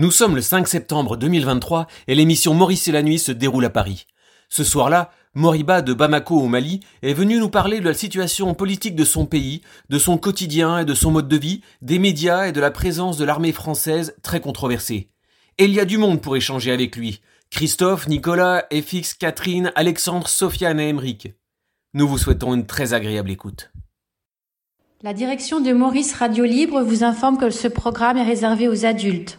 Nous sommes le 5 septembre 2023 et l'émission Maurice et la nuit se déroule à Paris. Ce soir-là, Moriba de Bamako au Mali est venu nous parler de la situation politique de son pays, de son quotidien et de son mode de vie, des médias et de la présence de l'armée française très controversée. Et il y a du monde pour échanger avec lui. Christophe, Nicolas, FX, Catherine, Alexandre, Sofiane et Emeric. Nous vous souhaitons une très agréable écoute. La direction de Maurice Radio Libre vous informe que ce programme est réservé aux adultes.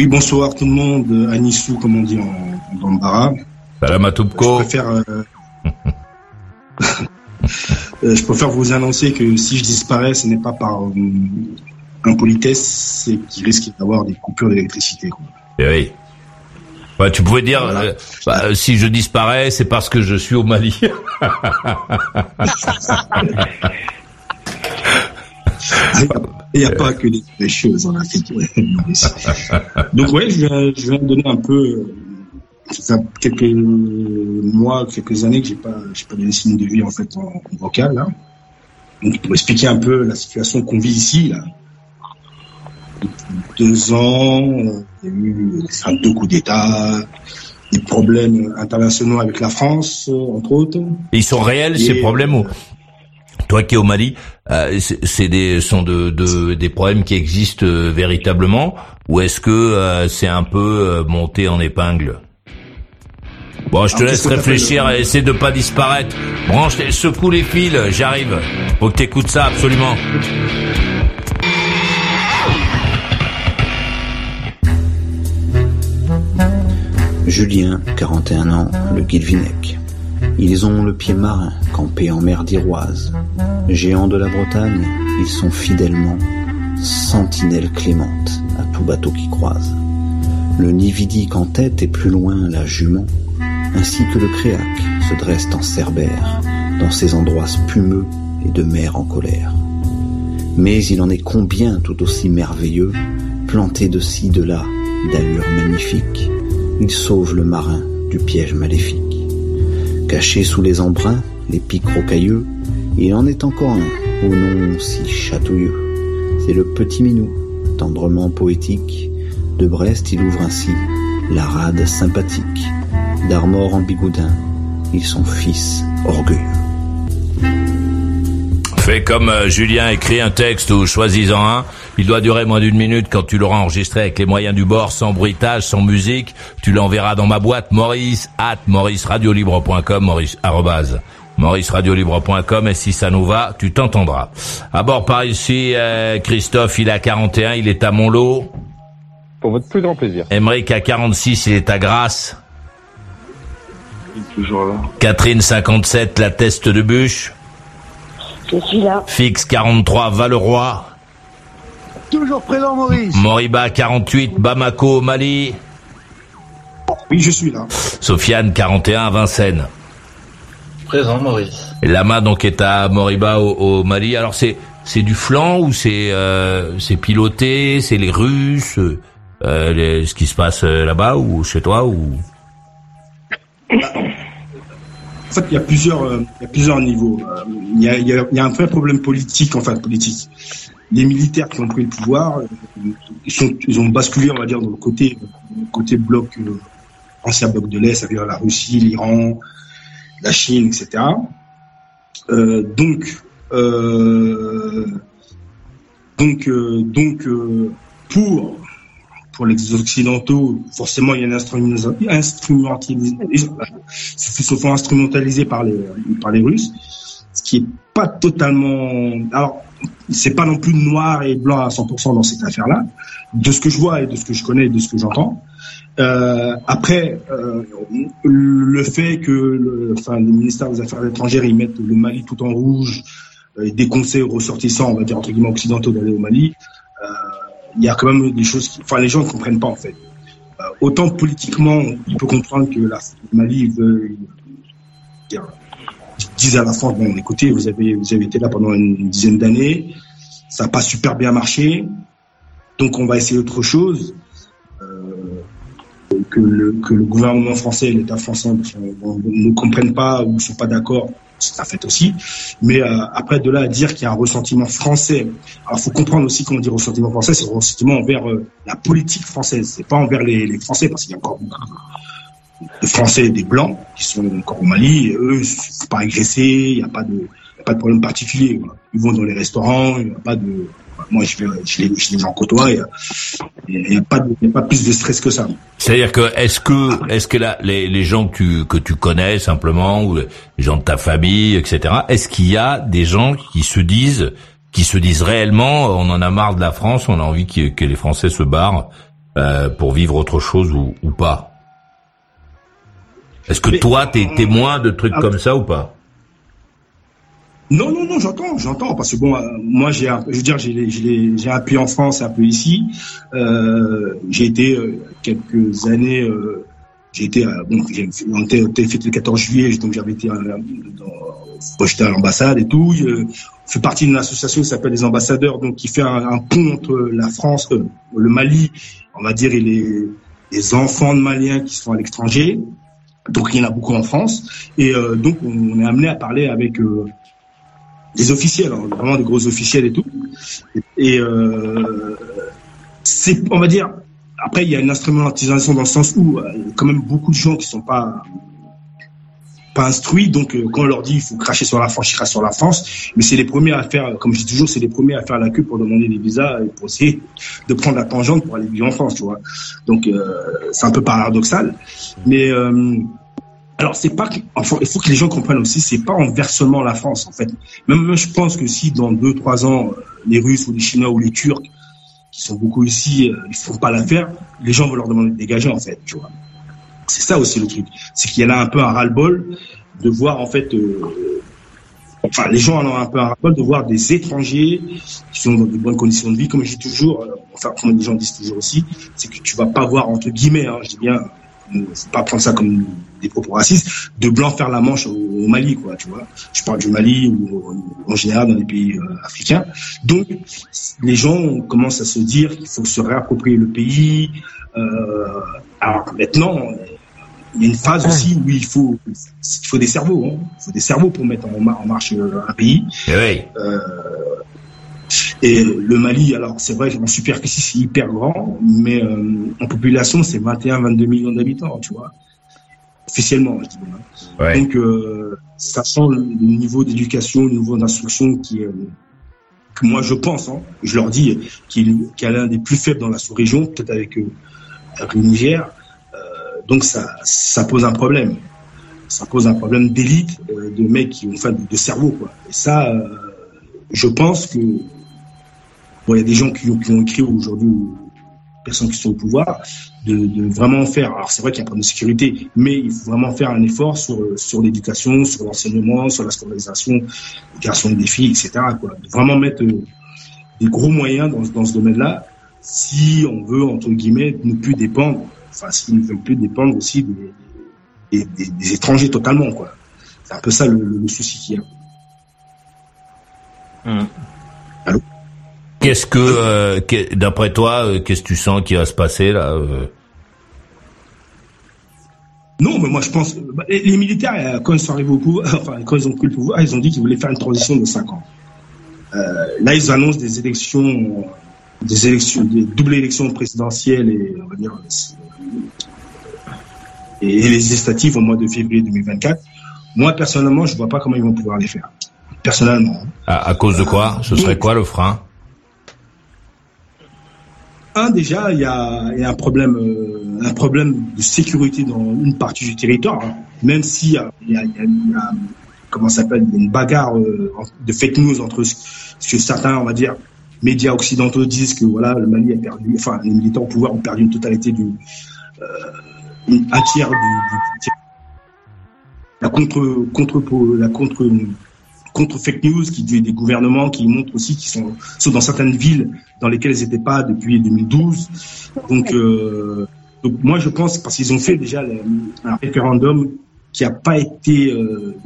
oui, bonsoir tout le monde. Anissou, comme on dit en, en bambara. Salam à Je préfère, euh, euh, je préfère vous annoncer que si je disparais, ce n'est pas par euh, impolitesse, c'est qu'il risque d'avoir des coupures d'électricité. Eh oui. Bah, tu pouvais dire, Voilà. euh, bah, si je disparais, c'est parce que je suis au Mali. Il n'y a pas que des vraies choses en Afrique. Donc ouais, je viens, je viens de donner un peu, euh, ça fait quelques mois, quelques années que j'ai pas, j'ai pas donné signe de vie en fait en, en vocal là. Donc pour expliquer un peu la situation qu'on vit ici là. Depuis deux ans, euh, il y a eu enfin, deux coups d'État, des problèmes internationaux avec la France, euh, entre autres. Ils sont réels, ces problèmes ou Toi qui es au Mali, euh, c'est des sont de, de des problèmes qui existent euh, véritablement ou est-ce que euh, c'est un peu euh, monté en épingle? Bon, je te Alors, laisse réfléchir, le- essaie de pas disparaître. Branche, les- secoue les fils, j'arrive. Faut que t'écoutes ça absolument. Julien, 41 ans, le Guilvinec. Ils ont le pied marin, campé en mer d'Iroise. Géants de la Bretagne, ils sont fidèlement sentinelles clémentes à tout bateau qui croise. Le Nividique en tête et plus loin la jument, ainsi que le Créac se dressent en cerbère dans ces endroits spumeux et de mer en colère. Mais il en est combien tout aussi merveilleux, plantés de ci, de là, d'allure magnifique, ils sauvent le marin du piège maléfique. Caché sous les embruns, les pics rocailleux, il en est encore un, au nom si chatouilleux. C'est le petit minou, tendrement poétique. De Brest, il ouvre ainsi la rade sympathique. D'Armor en bigoudin, ils sont fils orgueilleux. Fais comme euh, Julien écrit un texte ou choisis-en un. Il doit durer moins d'une minute quand tu l'auras enregistré avec les moyens du bord, sans bruitage, sans musique. Tu l'enverras dans ma boîte maurice at mauriceradiolibre.com, maurice, arrobase, mauriceradiolibre.com et si ça nous va, tu t'entendras. À bord par ici, euh, Christophe, il a 41, il est à Montlot. Pour votre plus grand plaisir. Emeric à 46, il est à Grasse. toujours là. Catherine 57, la teste de bûche. Je suis là. Fix 43, Valeroy. Toujours présent, Maurice. Moriba 48, Bamako au Mali. Oui, je suis là. Sofiane 41 à Vincennes. Présent, Maurice. Lama donc est à Moriba au, au Mali. Alors c'est c'est du flanc ou c'est euh, c'est piloté, c'est les Russes, euh, les- ce qui se passe euh, là-bas ou chez toi ou? En fait, il y a plusieurs, euh, il y a plusieurs niveaux. Euh, Il y a, y a- y a un vrai problème politique, enfin politique. Les militaires qui ont pris le pouvoir, euh, ils, sont, ils ont basculé, on va dire, dans le côté, côté bloc, ancien bloc de l'Est, c'est-à-dire la Russie, l'Iran, la Chine, etc. Euh, donc, euh, donc, euh, donc, pour pour les occidentaux, forcément, il y a une instrumentalisa- instrumentalisation. Se font instrumentaliser par les, par les Russes, ce qui est pas totalement. Alors, c'est pas non plus noir et blanc à 100% dans cette affaire-là, de ce que je vois et de ce que je connais et de ce que j'entends. Euh, après, euh, le fait que le, enfin, le ministère des Affaires étrangères ils mettent le Mali tout en rouge euh, et déconseillent aux ressortissants, on va dire entre guillemets occidentaux d'aller au Mali, il y a quand même des choses, qui, enfin les gens ne comprennent pas en fait. autant politiquement, on peut comprendre que la Mali veut dire, à la France bon, écoutez, vous avez vous avez été là pendant une dizaine d'années, ça n'a pas super bien marché, donc on va essayer autre chose. Euh, que le, que le gouvernement français et l'État français ne comprennent pas ou ne sont pas d'accord, c'est un fait aussi. Mais euh, après, de là à dire qu'il y a un ressentiment français, alors faut comprendre aussi qu'on dit ressentiment français, c'est ressentiment envers euh, la politique française, c'est pas envers les, Français, parce qu'il y a encore beaucoup de Français et des Blancs qui sont encore au Mali, et eux, faut pas agresser, il n'y a pas de, pas de problème particulier. Ils vont dans les restaurants, il n'y a pas de, moi je, vais, je, les, je les en côtoie, il n'y a, pas a pas plus de stress que ça. C'est-à-dire que est-ce que est-ce que là les, les gens que tu que tu connais simplement ou les gens de ta famille etc. Est-ce qu'il y a des gens qui se disent qui se disent réellement on en a marre de la France, on a envie que, que les Français se barrent euh, pour vivre autre chose ou, ou pas? Est-ce que Mais, toi t'es témoin de trucs ah, comme ça ou pas? Non, non, non, j'entends, j'entends, parce que bon, euh, moi, j'ai, je veux dire, j'ai, peu en France, un peu ici. Euh, j'ai été euh, quelques années, euh, j'ai été, bon, j'ai, on fêté le 14 juillet, donc j'avais été projeté à l'ambassade et tout. Je fais partie d'une association qui s'appelle les ambassadeurs, donc qui fait un, pont entre la France, le Mali, on va dire, et les, les enfants de Maliens qui sont à l'étranger. Donc il y en a beaucoup en France, et donc on, est amené à parler avec des officiels, hein, vraiment des gros officiels et tout. Et euh, c'est, on va dire, après il y a une instrumentalisation dans le sens où euh, y a quand même beaucoup de gens qui sont pas pas instruits, donc euh, quand on leur dit il faut cracher sur la France, ils crachent sur la France, mais c'est les premiers à faire, comme je dis toujours, c'est les premiers à faire la queue pour demander des visas et pour essayer de prendre la tangente pour aller vivre en France, tu vois. Donc c'est un peu paradoxal, mais alors c'est pas, il faut que les gens comprennent aussi, c'est pas en versement la France en fait. Même je pense que si dans deux trois ans les Russes ou les Chinois ou les Turcs qui sont beaucoup ici, euh, ils font pas l'affaire, les gens vont leur demander de dégager en fait, tu vois. C'est ça aussi le truc, c'est qu'il y en a un peu un ras-le-bol de voir en fait, euh, enfin les gens en ont un peu un ras-le-bol de voir des étrangers qui sont dans de bonnes conditions de vie, comme je dis toujours, euh, enfin comme les gens disent toujours aussi, c'est que tu vas pas voir entre guillemets, hein, je dis bien faut pas prendre ça comme des propos racistes, de blanc faire la manche au, Mali, quoi, tu vois. Je parle du Mali ou en général dans les pays euh, africains. Donc, les gens commencent à se dire qu'il faut se réapproprier le pays. Euh, alors maintenant, il y a une phase aussi où il faut, il faut des cerveaux, hein. il faut des cerveaux pour mettre en, en marche euh, un pays. Et oui. Euh, et le Mali, alors c'est vrai en superficie c'est hyper grand, mais euh, en population c'est 21-22 millions d'habitants, tu vois, officiellement. Je dis, hein. ouais. Donc euh, ça sent le niveau d'éducation, le niveau d'instruction qui est que moi je pense, hein, je leur dis, qu'il qu est l'un des plus faibles dans la sous-région, peut-être avec, euh, avec le Niger. Euh, donc ça, ça pose un problème. Ça pose un problème d'élite, euh, de mecs qui ont, enfin, de, cerveau, quoi. Et ça, euh, je pense que Bon, il y a des gens qui, qui ont écrit aujourd'hui, personnes qui sont au pouvoir, de, de vraiment faire. Alors c'est vrai qu'il y a un problème de sécurité, mais il faut vraiment faire un effort sur sur l'éducation, sur l'enseignement, sur la scolarisation, l'éducation des filles, etc. Quoi. De vraiment mettre euh, des gros moyens dans, dans ce domaine-là, si on veut entre guillemets ne plus dépendre, enfin s'ils ne veulent plus dépendre aussi des, des, des, des étrangers totalement, quoi. C'est un peu ça le, le, le souci qu'il y a. Mmh. Allô? Qu'est-ce que, euh, que d'après toi, euh, qu'est-ce que tu sens qui va se passer là euh... Non, mais moi je pense, bah, les, militaires quand ils sont arrivés au pouvoir, enfin quand ils ont pris le pouvoir, ils ont dit qu'ils voulaient faire une transition de 5 ans. Là, ils annoncent des élections, des élections, des doubles élections présidentielles et on va dire et, législatives au mois de février 2024. Moi personnellement, je vois pas comment ils vont pouvoir les faire. Personnellement. À, à cause de quoi? Ce serait quoi le frein? Déjà, il y a, un problème, euh, un problème de sécurité dans une partie du territoire, hein. même s'il y a, y, a, y a, comment s'appelle, une bagarre euh, de fake news entre ce que certains, on va dire, médias occidentaux disent que voilà, le Mali a perdu, enfin, les militants au pouvoir ont perdu une totalité du, euh, un tiers du, du, la contre, contre, la contre contre fake news, qui des gouvernements qui montrent aussi qu'ils sont, sont dans certaines villes dans lesquelles ils n'étaient pas depuis 2012. Donc, euh, Donc moi je pense parce qu'ils ont fait déjà un référendum qui a pas été euh,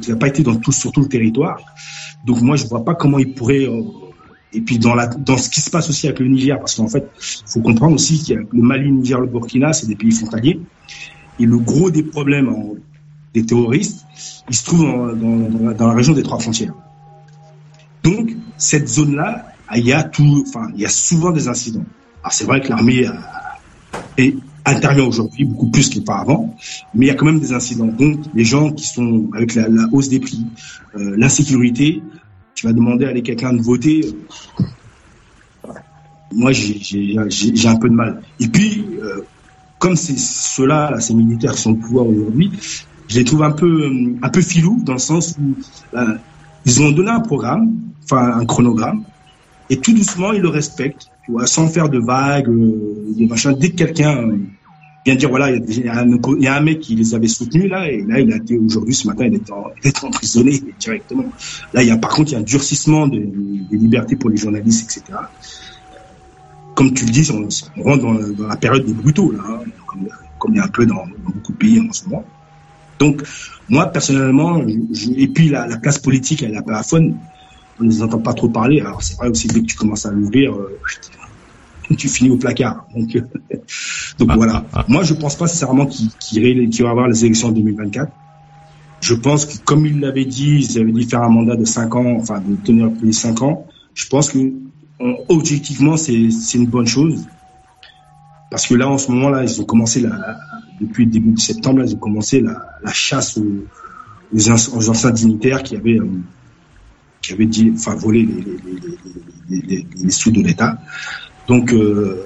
qui a pas été dans tout sur tout le territoire. Donc moi je vois pas comment ils pourraient euh, et puis dans la dans ce qui se passe aussi avec le Niger parce qu'en fait faut comprendre aussi a le Mali, le Niger, le Burkina, c'est des pays frontaliers et le gros des problèmes des terroristes, ils se trouvent dans, la région des trois frontières. Donc cette zone là, il y a il souvent des incidents. Alors c'est vrai que l'armée est intervient aujourd'hui beaucoup plus qu'auparavant, mais il y a quand même des incidents. Donc, les gens qui sont avec la, hausse des prix, euh, l'insécurité, tu vas demander à quelqu'un de voter. moi, j'ai un peu de mal. Et puis, euh, comme c'est ceux-là, ces militaires qui sont au pouvoir aujourd'hui, je les trouve un peu, un peu filous dans le sens où euh, ils ont donné un programme, enfin un chronogramme, et tout doucement ils le respectent, sans faire de vagues, de machin. Dès que quelqu'un vient dire voilà, il y, a un, mec qui les avait soutenus là, et là il a été aujourd'hui ce matin il est, il emprisonné directement. Là il y a par contre il y a un durcissement des libertés pour les journalistes etc. Comme tu le dis, on, rentre dans, la période des brutaux là, hein, comme, il y a un peu dans, beaucoup de pays en ce moment. Donc moi personnellement, et puis la, classe politique elle est un peu on ne les entend pas trop parler. Alors c'est vrai aussi dès que tu commences à l'ouvrir, euh, tu finis au placard. Donc, euh, donc voilà. Ah, ah. Moi, je pense pas sincèrement qu'il va avoir les élections en 2024. Je pense que, comme il l'avait dit, ils avaient dit faire un mandat de 5 ans, enfin de tenir le pays 5 ans. Je pense que objectivement, c'est une bonne chose. Parce que là, en ce moment-là, ils ont commencé, la, depuis le début de septembre, ils ont commencé la, la chasse aux, aux, anciens dignitaires qui avaient, euh, qui avaient dit, enfin, volé les, les, les, les sous de l'État. Donc, euh,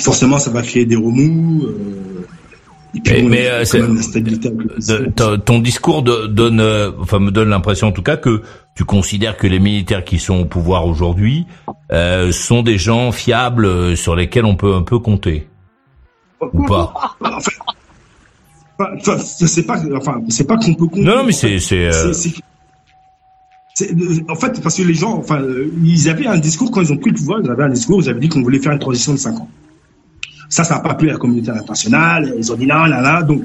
forcément, ça va créer des remous. Euh, mais, ton discours donne, euh, enfin me donne l'impression en tout cas que tu considères que les militaires qui sont au pouvoir aujourd'hui sont des gens fiables sur lesquels on peut un peu compter ou pas enfin, c'est pas, enfin, c'est pas qu'on peut. Non, mais c'est, c'est, en fait, parce que les gens, enfin, euh, ils avaient un discours quand ils ont pris le pouvoir, ils avaient un discours, ils avaient dit qu'on voulait faire une transition de 5 ans. Ça, ça n'a pas plu à la communauté internationale. Ils ont dit non, là, là. Donc,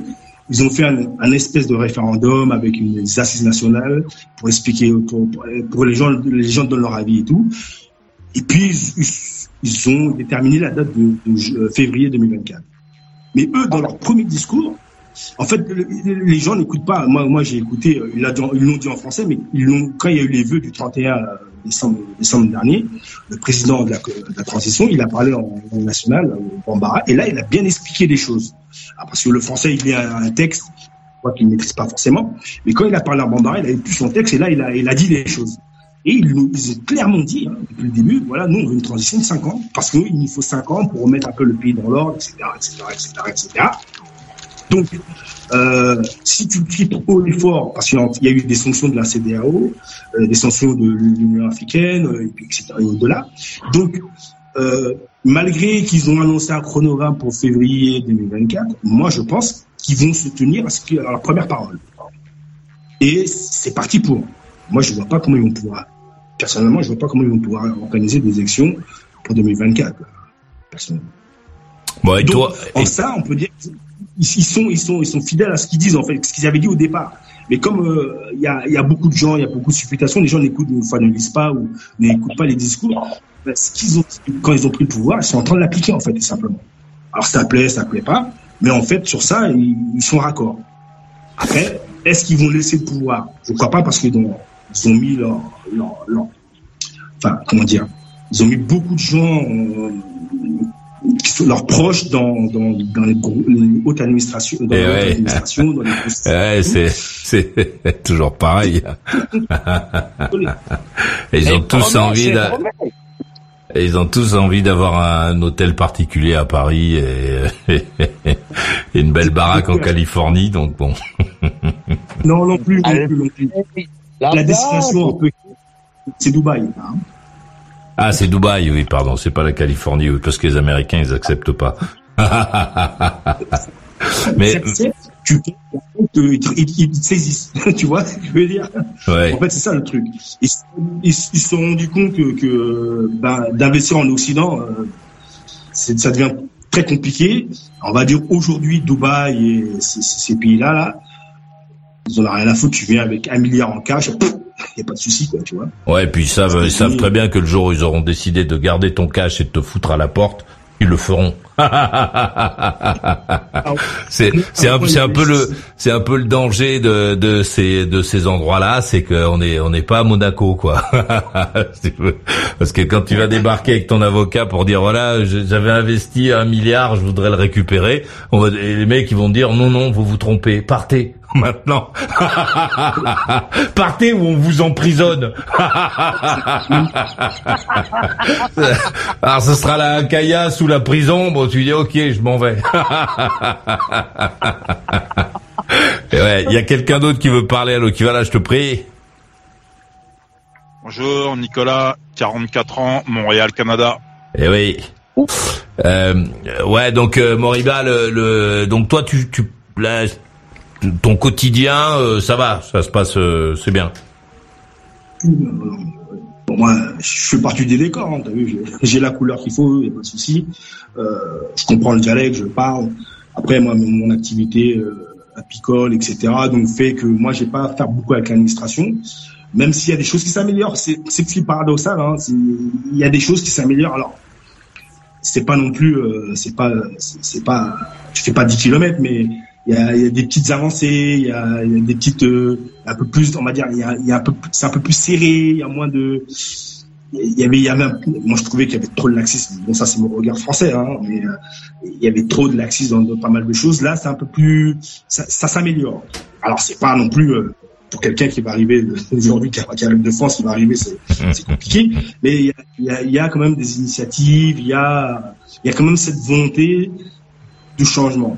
ils ont fait un, espèce de référendum avec une assises nationales pour expliquer pour, pour, les gens, les gens donnent leur avis et tout. Et puis, ils, ont déterminé la date de, de février 2024. Mais eux, dans leur premier discours, en fait, les gens n'écoutent pas. Moi, moi j'ai écouté, euh, ils l'ont dit en français, mais ils quand il y a eu les vœux du 31 euh, décembre, décembre dernier, le président de la, transition, il a parlé en, national, au Bambara, et là, il a bien expliqué les choses. Ah, parce que le français, il est un, texte, quoi qu'il ne maîtrise pas forcément, mais quand il a parlé en Bambara, il a eu son texte, et là, il a, il a dit les choses. Et ils nous ont clairement dit, hein, depuis le début, voilà, nous, on veut une transition de 5 ans, parce qu'il nous faut 5 ans pour remettre un peu le pays dans l'ordre, etc., etc., etc., etc. Donc, euh, si tu cries trop et fort, parce qu'il y a eu des sanctions de la CDAO, euh, des sanctions de l'Union africaine, euh, etc., et au-delà. Donc, malgré qu'ils ont annoncé un chronogramme pour février 2024, moi, je pense qu'ils vont se tenir à, ce que, à la première parole. Et c'est parti pour. Moi, je ne vois pas comment ils vont pouvoir. Personnellement, je ne vois pas comment ils vont pouvoir organiser des élections pour 2024. Personnellement. Bon, et toi, en ça, on peut dire ils, sont, ils, sont, ils sont fidèles à ce qu'ils disent, en fait, ce qu'ils avaient dit au départ. Mais comme euh, il y, a, y, a, beaucoup de gens, il y a beaucoup de supputations, les gens n'écoutent, enfin, ne lisent pas ou n'écoutent pas les discours. Ben, ce qu'ils ont, quand ils ont pris le pouvoir, ils sont en train de l'appliquer, en fait, tout simplement. Alors, ça plaît, ça plaît pas. Mais en fait, sur ça, ils, ils sont raccords. Après, est-ce qu'ils vont laisser le pouvoir? Je ne crois pas parce qu'ils ont, ils ont mis leur, leur, leur, Enfin, comment dire Ils ont mis beaucoup de gens. Euh, qui sont leurs proches dans, dans, dans les, les hautes administrations, dans, eh ouais. administration, dans les ouais, c'est, c'est toujours pareil. ils ont tous envie de, ils ont tous envie d'avoir un hôtel particulier à Paris et, et une belle baraque en Californie, donc bon. non, non plus, non plus, non plus. La destination, c'est Dubaï. Hein. Ah, c'est Dubaï, oui, pardon, c'est pas la Californie, oui, parce que les Américains, ils acceptent pas. Mais tu ils, saisissent, tu vois ce que je veux dire? Ouais. En fait, c'est ça le truc. Ils, se sont rendus compte que, que ben, d'investir en Occident, euh, ça devient très compliqué. On va dire aujourd'hui, Dubaï et ces, pays-là, là, ils en ont rien à foutre. Tu viens avec un milliard en cash, il n'y a pas de souci, quoi, tu vois. Ouais, et puis ils savent, ils savent très bien que le jour où ils auront décidé de garder ton cash et de te foutre à la porte, ils le feront. c'est c'est un c'est un peu le c'est un peu le danger de de ces de ces endroits-là, c'est qu'on est on n'est pas à Monaco quoi. Parce que quand tu vas débarquer avec ton avocat pour dire voilà j'avais investi un milliard, je voudrais le récupérer, on va, les mecs ils vont dire non non vous vous trompez, partez maintenant. Partez ou on vous emprisonne. Alors ce sera la caillasse ou la prison. Bon, tu dis ok, je m'en vais. ouais, il y a quelqu'un d'autre qui veut parler. Allô, qui va là, je te prie? Bonjour, Nicolas, 44 ans, Montréal, Canada. Eh oui. Euh, ouais, donc euh, Moriba, le, donc toi, tu, tu ton quotidien, euh, ça va, ça se passe, euh, c'est bien. Moi, je fais partie des décors, hein, j'ai la couleur qu'il faut, il a pas de souci. Euh, je comprends le dialecte, je parle. Après, moi, mon activité apicole, etc., donc fait que moi, j'ai pas à faire beaucoup avec l'administration. Même s'il y a des choses qui s'améliorent, c'est paradoxal. Hein, il y a des choses qui s'améliorent. Alors, c'est pas non plus, c'est pas, c'est pas, je fais pas 10 km, mais il y a, y a, des petites avancées, il y a, y a, des petites euh, un peu plus, on va dire, il y a, y a un peu, c'est un peu plus serré, il y a moins de, il y avait, il y avait, moi je trouvais qu'il y avait trop de laxisme. Bon ça c'est mon regard français, hein, mais euh, il y avait trop de laxisme dans, pas mal de choses. Là c'est un peu plus, ça, ça s'améliore. Alors c'est pas non plus euh, pour quelqu'un qui va arriver aujourd'hui, qui, qui arrive de France, qui va arriver, c'est, c'est compliqué. Mais il y, a, il, y a, il y a quand même des initiatives, il y a, il y a quand même cette volonté du changement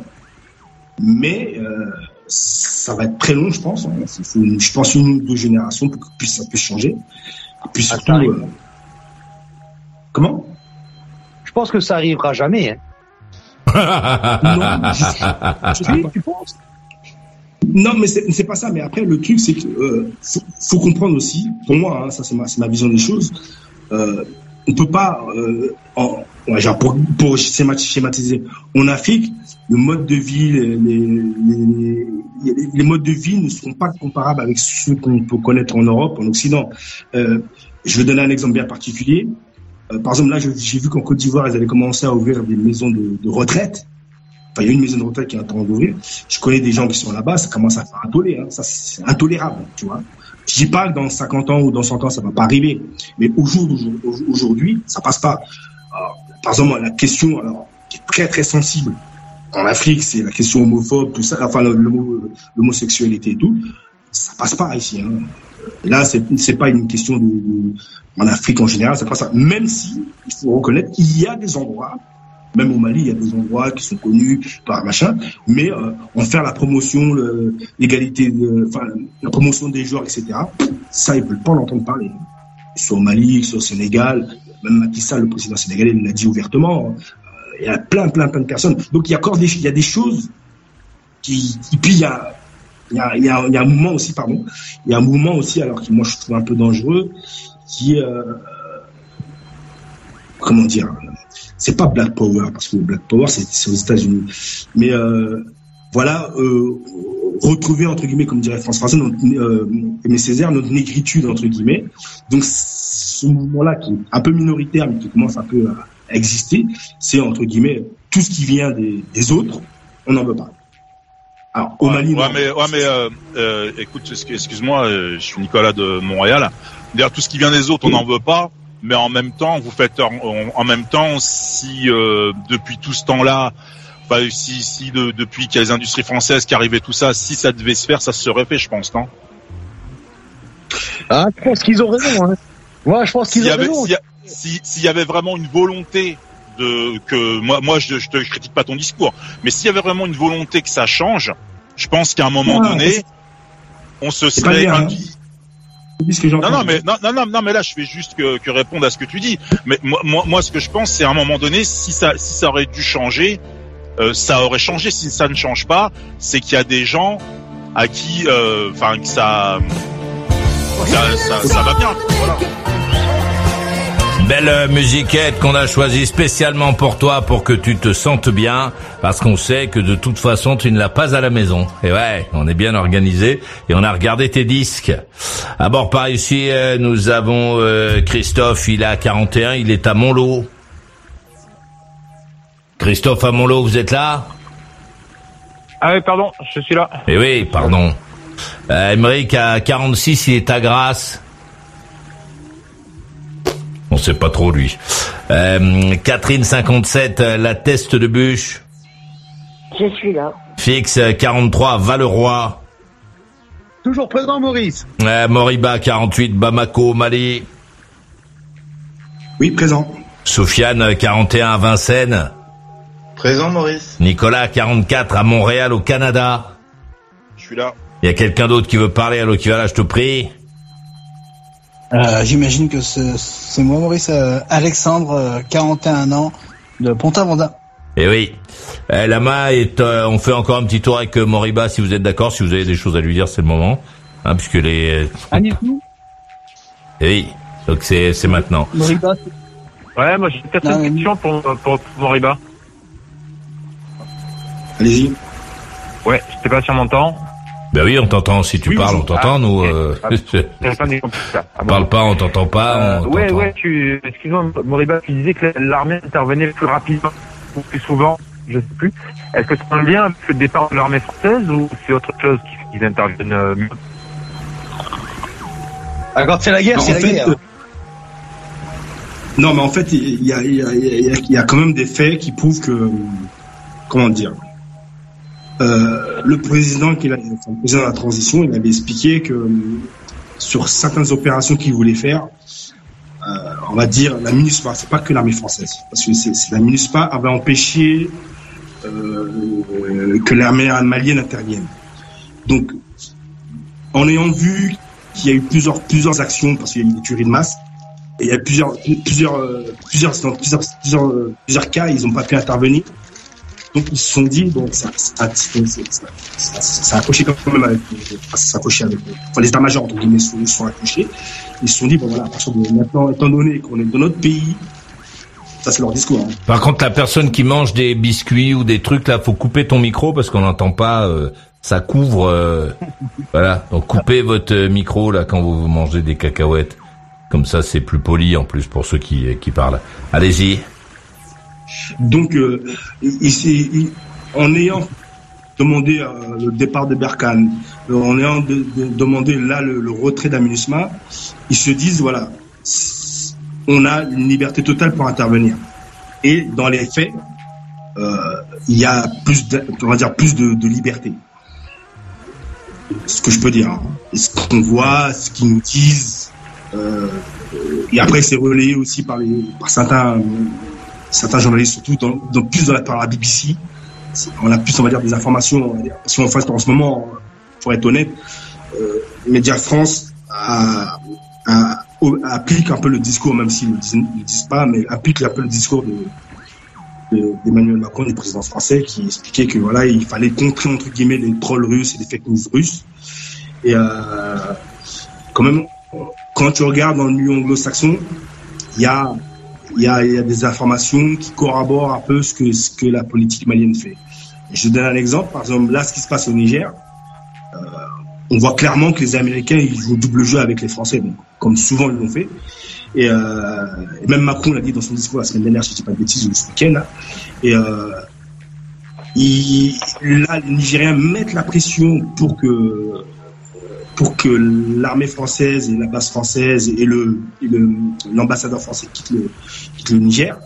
mais euh, ça va être très long, je pense. Hein. je pense une ou deux générations pour que ça puisse changer. Et puis surtout, euh, comment? Je pense que ça arrivera jamais. Hein. non, je, tu penses? Non, mais c'est pas ça. Mais après, le truc, c'est que euh, faut, faut, comprendre aussi. Pour moi, hein, ça c'est ma, ma, vision des choses. On peut pas, euh, pour, schématiser, en Afrique, le mode de vie, les, modes de vie ne seront pas comparables avec ceux qu'on peut connaître en Europe, en Occident. Euh, je vais donner un exemple bien particulier. Euh, par exemple, là, j'ai vu qu'en Côte d'Ivoire, ils avaient commencé à ouvrir des maisons de, retraite. Enfin, il y a une maison de retraite qui est en train d'ouvrir. Je connais des gens qui sont là-bas, ça commence à faire un tollé. Hein. C'est intolérable, tu vois. Je dis pas que dans 50 ans ou dans 100 ans, ça va pas arriver. Mais aujourd'hui, ça passe pas. par exemple, la question, alors, qui est très très sensible en Afrique, c'est la question homophobe, tout ça, enfin l'homosexualité et tout. Ça passe pas ici. Hein. Là, c'est c'est pas une question de, en Afrique en général, ça passe pas. Même si il faut reconnaître qu'il y a des endroits même au Mali, il y a des endroits qui sont connus par machin, mais euh, en faire la promotion, l'égalité, enfin la promotion des joueurs, etc. Ça, ils veulent pas l'entendre parler. Soit au Mali, soit au Sénégal, même Macky Sall, le président sénégalais, l'a dit ouvertement. Euh, il y a plein, plein, plein de personnes. Donc il y a encore des, il y a des choses qui, et puis il y a il y a, il y, a, un mouvement aussi, pardon, il y a un mouvement aussi, alors que moi je trouve un peu dangereux, qui euh, comment dire, c'est pas Black Power parce que Black Power c'est aux États-Unis, mais euh, voilà euh, retrouver entre guillemets comme dirait France Français notre euh, Aimé Césaire notre négritude entre guillemets. Donc ce mouvement-là qui est un peu minoritaire mais qui commence un peu à, exister, c'est entre guillemets tout ce qui vient des, des autres, on n'en veut pas. Alors, au Mali, ouais, mais, ouais, mais euh, euh, écoute, excuse-moi, euh, je suis Nicolas de Montréal. D'ailleurs, tout ce qui vient des autres, on n'en veut pas mais en même temps, vous faites en, même temps si euh, depuis tout ce temps-là, enfin, si, si de, depuis qu'il y a les industries françaises qui arrivaient tout ça, si ça devait se faire, ça se serait fait, je pense, non? Ah, je pense qu'ils ont raison. Hein. Moi, je pense qu'ils ont raison. S'il y avait vraiment une volonté de que moi, moi, je, je te critique pas ton discours, mais s'il y avait vraiment une volonté que ça change, je pense qu'à un moment donné, on se serait non, non, mais non, non, non, mais là, je fais juste que, que, répondre à ce que tu dis. Mais moi, moi, moi ce que je pense, c'est à un moment donné, si ça, si ça aurait dû changer, euh, ça aurait changé. Si ça ne change pas, c'est qu'il y a des gens à qui, euh, enfin, que ça, ça, ça, ça, va bien. Voilà. Belle musiquette qu'on a choisie spécialement pour toi pour que tu te sentes bien parce qu'on sait que de toute façon tu ne l'as pas à la maison. Et ouais, on est bien organisé et on a regardé tes disques. À bord par ici, euh, nous avons euh, Christophe, il a 41, il est à Montlot. Christophe à Montlot, vous êtes là? Ah oui, pardon, je suis là. Eh oui, pardon. Euh, Emmerich à 46, il est à Grasse. On sait pas trop lui. Euh, Catherine 57, euh, la teste de bûche. Je suis là. Fixe euh, 43, Valeroy. Toujours présent, Maurice. Euh, Moriba 48, Bamako, Mali. Oui, présent. Sofiane euh, 41 à Vincennes. Présent, Maurice. Nicolas 44 à Montréal au Canada. Je suis là. Il y a quelqu'un d'autre qui veut parler, allô qui va là, je te prie. Euh, J'imagine que c'est c'est moi, Maurice. euh, Alexandre, euh, 41 ans, de Pont-Aventin. Eh oui. Euh, Lama est, euh, on fait encore un petit tour avec euh, Moriba si vous êtes d'accord, si vous avez des choses à lui dire, c'est le moment. Hein, puisque les, Anis-nous, eh oui. Donc c'est, c'est maintenant. Moriba. Ouais, moi j'ai peut-être une question pour, pour, pour Moriba. Allez-y. Ouais, je sais pas si on m'entend. Ben oui, on t'entend. Si tu Oui, parles, on t'entend, Ah, nous. Euh, Ah. Ah, parle pas, on t'entend pas, Euh, on ouais, ouais, tu, excuse-moi, Moriba, tu disais que l'armée intervenait plus rapidement ou plus souvent, je sais plus. Est-ce que c'est un lien avec le départ de l'armée française ou c'est autre chose qui, qu'ils interviennent euh, mieux Ah, quand c'est la guerre, Non, c'est la fait, guerre. euh, Non, mais en fait, il y a, il y, a, il y, a, il y a quand même des faits qui prouvent que, comment dire, euh, le président qui président de la transition, il avait expliqué que euh, sur certaines opérations qu'il voulait faire, euh, on va dire la MINUSPA, c'est pas que l'armée française, parce que c'est la MINUSPA avait empêché que l'armée malienne intervienne. Donc, en ayant vu qu'il y a eu plusieurs plusieurs actions, parce qu'il y a eu des tueries de masse, et il y a plusieurs, plusieurs, plusieurs, plusieurs, plusieurs, plusieurs cas, ils n'ont pas pu intervenir. Donc ils se sont dit, bon, ça, ça, ça, a accroché quand même avec, enfin, ça a accroché avec, enfin, les états-majors, entre guillemets, sont, sont accrochés. Ils se sont dit, bon voilà, à partir de maintenant, étant donné qu'on est dans notre pays, ça c'est leur discours. Hein. Par contre, la personne qui mange des biscuits ou des trucs là, faut couper ton micro parce qu'on n'entend pas. euh, ça couvre. euh, voilà. Donc coupez votre euh, micro là quand vous mangez des cacahuètes. Comme ça, c'est plus poli en plus pour ceux qui qui parlent. Allez-y. Donc, euh, il- en ayant demandé euh, le départ de Berkane, euh, en ayant de- de- demandé là le, retrait d'Aminusma, ils se disent voilà, on a une liberté totale pour intervenir. Et dans les faits, il y a plus, de, on va dire plus de, liberté. Ce que je peux dire. hein. Ce qu'on voit, ce qu'ils nous disent. et après, c'est relayé aussi par, par certains certains journalistes, surtout dans, plus dans la, la BBC, on a plus, on va dire, des informations. on dire. Fait, en ce moment, pour être honnête, euh, Média France a, applique un peu le discours, même s'ils ne le disent, pas, mais applique un peu le discours de de- d'Emmanuel Macron, du président français, qui expliquait que voilà, il fallait contrer entre guillemets les trolls russes et les fake news russes. Et euh, quand même, quand tu regardes dans le milieu anglo-saxon, il y a il y, a, y a des informations qui corroborent un peu ce que, ce que la politique malienne fait. Je donne un exemple, par exemple, là, ce qui se passe au Niger, euh, on voit clairement que les Américains, ils jouent double jeu avec les Français, donc, comme souvent ils l'ont fait. Et, euh, même Macron l'a dit dans son discours la semaine dernière, si je dis pas de bêtises, ce week-end, là. Et euh, il, là, les Nigériens mettent la pression pour que pour que l'armée française et la base française et le l'ambassadeur français quittent le, Niger.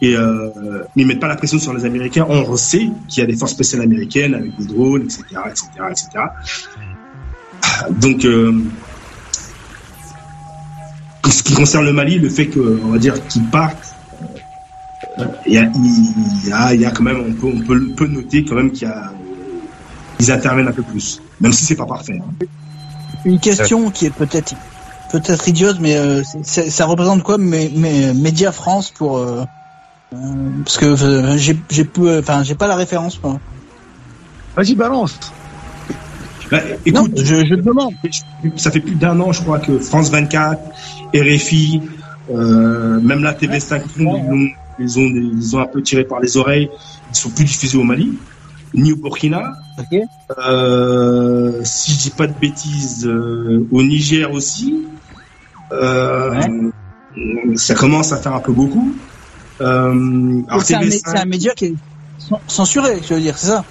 Et euh, mais ils mettent pas la pression sur les Américains. On sait qu'il y a des forces spéciales américaines avec des drones, etc., etc., etc. Donc, euh, ce qui concerne le Mali, le fait qu'ils partent, euh, il y, a, quand même, on peut, noter quand même qu'il y ils interviennent un peu plus, même si c'est pas parfait. hein. Une question qui est peut-être peut-être idiote, mais euh, c'est- ça représente quoi mais Média France pour euh, euh, parce que euh, j'ai j'ai peu enfin j'ai pas la référence moi. Vas-y balance. Bah, écoute, je, je te demande. Ça fait plus d'un an, je crois, que France 24, RFI, Euh, même la TV5 ils ont, ils ont ils ont un peu tiré par les oreilles. Ils sont plus diffusés au Mali ni au Burkina. Euh, si je dis pas de bêtises, euh, au Niger aussi. Euh, Ça commence à faire un peu beaucoup. C'est un, TV5 mé- c'est un média qui est cen- censuré, je veux dire, c'est ça?